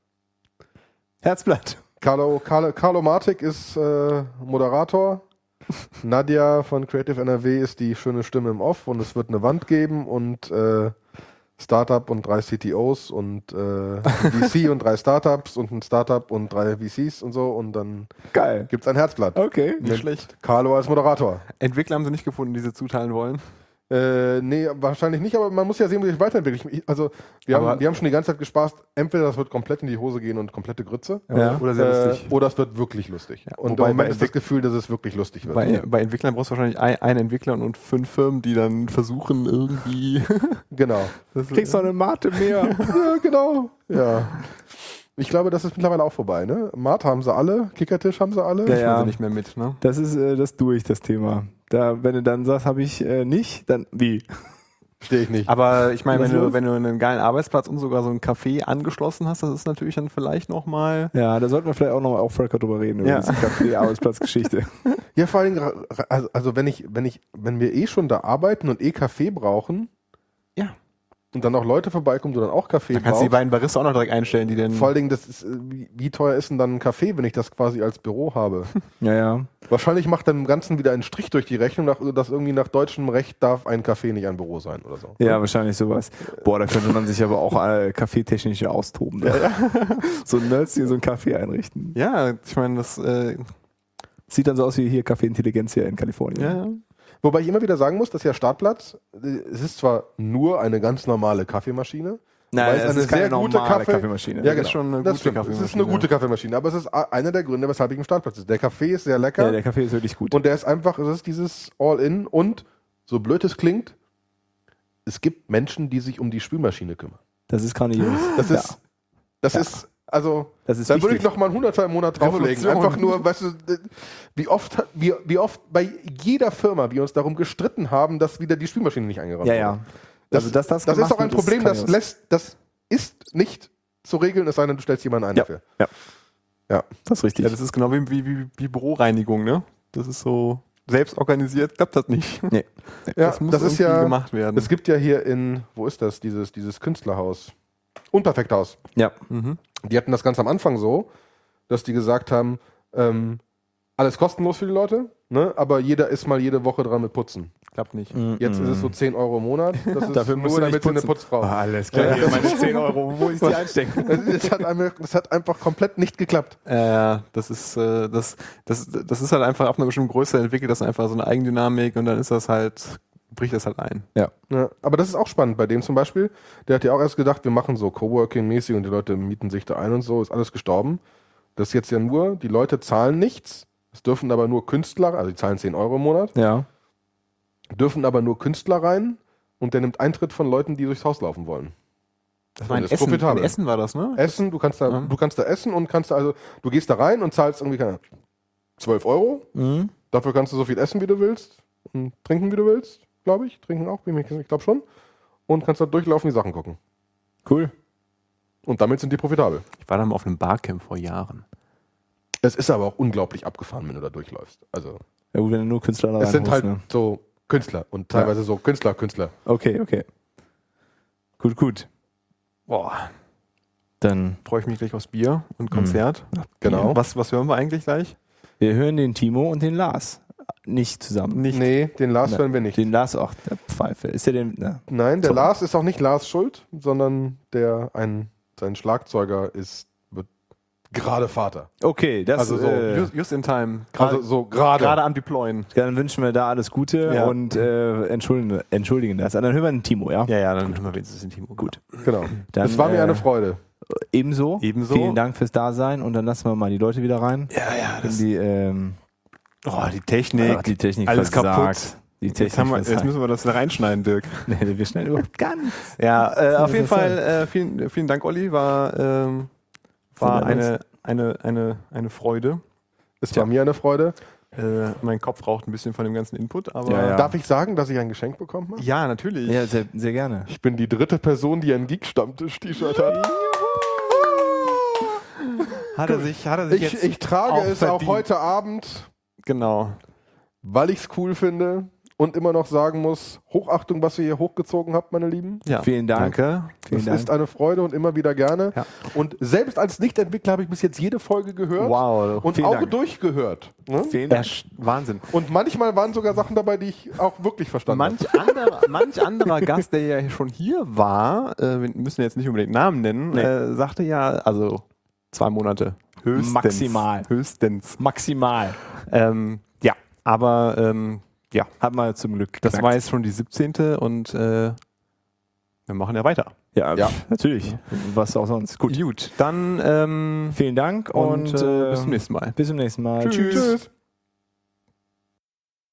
Herzblatt. Carlo, Carlo, Carlo Martik ist äh, Moderator. [laughs] Nadja von Creative NRW ist die schöne Stimme im Off und es wird eine Wand geben und äh, Startup und drei CTOs und äh, VC [laughs] und drei Startups und ein Startup und drei VCs und so und dann Geil. gibt's ein Herzblatt. Okay. Mit schlecht. Carlo als Moderator. Entwickler haben sie nicht gefunden, die sie zuteilen wollen. Äh, nee, wahrscheinlich nicht, aber man muss ja sehen, wie sich weiterentwickelt. Ich, also, wir Aber- haben, wir haben schon die ganze Zeit gespaßt, entweder das wird komplett in die Hose gehen und komplette Grütze, Ja. Oder sehr äh, lustig. oder es wird wirklich lustig. und wobei im Moment bei ist das Gefühl, dass es wirklich lustig wird. Bei, bei Entwicklern brauchst du wahrscheinlich ein, einen Entwickler und fünf Firmen, die dann versuchen, irgendwie. [laughs] [laughs] genau. Das Kriegst noch eine Mate mehr. [laughs] ja, genau. Ja. Ich glaube, das ist mittlerweile auch vorbei, ne? Mart haben sie alle, Kickertisch haben sie alle. Ja, ja. ja. sie nicht mehr mit, ne? Das ist äh, das durch, das Thema. Da, wenn du dann sagst, habe ich äh, nicht, dann wie? Verstehe ich nicht. Aber ich meine, wenn du, wenn du einen geilen Arbeitsplatz und sogar so ein Café angeschlossen hast, das ist natürlich dann vielleicht nochmal. Ja, da sollten wir vielleicht auch noch mal auf Volker drüber reden, über Ja. diese Café-Arbeitsplatzgeschichte. [laughs] Ja, vor allen Dingen, also, also wenn ich, wenn ich, wenn wir eh schon da arbeiten und eh Kaffee brauchen Ja. Und dann auch Leute vorbeikommen, die dann auch Kaffee Da kannst du die beiden Barista auch noch direkt einstellen, die denn. Vor allen Dingen, das ist, äh, wie, wie teuer ist denn dann ein Kaffee, wenn ich das quasi als Büro habe? [laughs] ja, ja. Wahrscheinlich macht dann im Ganzen wieder einen Strich durch die Rechnung, dass irgendwie nach deutschem Recht darf ein Kaffee nicht ein Büro sein oder so. Ja, wahrscheinlich sowas. Boah, da könnte man sich aber auch äh, kaffeetechnisch ja austoben. Ja, so Nerds, die so ein Kaffee einrichten. Ja, ich meine, das. Äh, Sieht dann so aus wie hier Kaffee Intelligenz hier in Kalifornien. ja. Wobei ich immer wieder sagen muss, dass ja Startplatz, äh, es ist zwar nur eine ganz normale Kaffeemaschine, Nein, es es eine ist keine sehr gute normale Kaffee- Kaffeemaschine. Ja, ist genau. schon eine das gute stimmt. Es ist Kaffeemaschine, eine gute Kaffeemaschine, aber es ist einer der Gründe, weshalb ich im Startplatz ist. Der Kaffee ist sehr lecker Ja, der Kaffee ist wirklich gut. und der ist einfach, es ist dieses All-In und so blöd es klingt, es gibt Menschen, die sich um die Spülmaschine kümmern. das ist grandios. Das Ja. ist, das ist, also, Das ist da würde ich noch mal einen Hunderter im Monat drauflegen. Einfach nur, weißt du, wie oft, wie, wie oft bei jeder Firma wir uns darum gestritten haben, dass wieder die Spülmaschine nicht eingeräumt Ja, wurde. ja. Das, Also, dass das das ist auch ein Problem, das lässt, das ist nicht zu regeln, es sei denn, du stellst jemanden ein Ja. dafür. Ja. Ja. Das ist richtig. ja, das ist genau wie, wie, wie, wie Büroreinigung, ne? Das ist so selbst organisiert, klappt das nicht. [laughs] nee. Ja, das muss das ist irgendwie ja, gemacht werden. es gibt ja hier in, wo ist das, dieses, dieses Künstlerhaus? Unperfekthaus. Ja. mhm. Die hatten das ganz am Anfang so, dass die gesagt haben, ähm, alles kostenlos für die Leute, ne? aber jeder ist mal jede Woche dran mit Putzen. Klappt nicht. Jetzt ist es so 10 Euro im Monat. Das [laughs] ist Dafür nur damit sie eine putzen. Putzfrau. Ah, alles klar. Hier, meine 10 Euro, wo ich die [laughs] einstecken? Das [laughs] hat, einfach, das hat einfach komplett nicht geklappt. Äh, das ist, äh, das, das, das ist halt einfach auf einer bestimmten Größe entwickelt, das ist einfach so eine Eigendynamik und dann ist das halt, bricht das halt ein. Ja, aber das ist auch spannend bei dem zum Beispiel. Der hat ja auch erst gedacht, wir machen so Coworking-mäßig und die Leute mieten sich da ein und so, ist alles gestorben. Das ist jetzt ja nur, die Leute zahlen nichts, es dürfen aber nur Künstler, also die zahlen 10 Euro im Monat, Ja. dürfen aber nur Künstler rein und der nimmt Eintritt von Leuten, die durchs Haus laufen wollen. Das war in ist Essen, in profitabel. Essen war das, ne? Essen, du kannst da, Ja. du kannst da essen und kannst da, also du gehst da rein und zahlst irgendwie keine Ahnung, 12 Euro. Mhm. Dafür kannst du so viel essen, wie du willst und trinken, wie du willst, glaube ich. Trinken auch, ich glaube schon. Und kannst da durchlaufen, die Sachen gucken. Cool. Und damit sind die profitabel. Ich war da mal auf einem Barcamp vor Jahren. Es ist aber auch unglaublich abgefahren, wenn du da durchläufst. Also Ja gut, wenn du nur Künstler da es sind halt ne? so Künstler und teilweise so Künstler, Künstler. Okay, okay. Gut, gut. Boah, Dann, freue ich mich gleich aufs Bier und Konzert. Genau. Was, was hören wir eigentlich gleich? wir hören den Timo und den Lars. Nicht zusammen. Nicht. Nee, den Lars Ne. hören wir nicht. Den Lars auch, der Pfeife. Ist der denn, na, Nein, der So. Lars ist auch nicht Lars schuld, sondern der ein sein Schlagzeuger ist wird gerade Vater. Okay, das Also so, äh, Just, just in time. Also so gerade. Gerade am Deployen. dann wünschen wir da alles Gute Ja. und äh, entschuldigen, entschuldigen das. Und dann hören wir den Timo, ja? Ja, ja, dann hören wir wenigstens den Timo. Gut. Genau. Dann, es war mir äh, eine Freude. Ebenso. Ebenso. Vielen Dank fürs Dasein und dann lassen wir mal die Leute wieder rein. Ja, ja, In die, ähm, Oh, die Technik. ach, die Technik alles versagt. kaputt. Die Technik Jetzt, haben wir, jetzt müssen wir das da reinschneiden, Dirk. [laughs] Nee, wir schneiden überhaupt gar nichts. Ja, äh, auf jeden Fall äh, vielen, vielen Dank, Olli. War, ähm, war eine, eine, eine, eine Freude. Es war mir eine Freude. Äh, mein Kopf raucht ein bisschen von dem ganzen Input, aber Ja, ja. Darf ich sagen, dass ich ein Geschenk bekommen habe? Ja, natürlich. Ja, sehr, sehr gerne. Ich bin die dritte Person, die ein Geek-Stammtisch-T-Shirt hat. Hat er sich, hat er sich Ich, jetzt ich trage auch es auch verdient. heute Abend, genau. weil ich es cool finde und immer noch sagen muss, Hochachtung, was ihr hier hochgezogen habt, meine Lieben. Ja, Vielen Dank. Danke. Vielen Es Dank. ist eine Freude und immer wieder gerne. Ja. Und selbst als Nichtentwickler habe ich bis jetzt jede Folge gehört Wow. und Vielen auch Dank. durchgehört. Ne? Vielen Dank. Wahnsinn. Und manchmal waren sogar Sachen dabei, die ich auch wirklich verstanden habe. Manch [laughs] anderer, manch anderer Gast, der ja schon hier war, äh, wir müssen jetzt nicht unbedingt Namen nennen, Nee. äh, sagte ja, also zwei Monate. Höchstens. Maximal. Höchstens. Maximal. Ähm, ja, aber ähm, ja, Hat man zum Glück. das geknackt. war jetzt schon die 17. und äh, wir machen ja weiter. Ja, Ja. natürlich. Was auch sonst. Gut. Gut, dann ähm, Vielen Dank und, und, äh, äh, bis zum nächsten Mal. Bis zum nächsten Mal. Tschüss. Tschüss.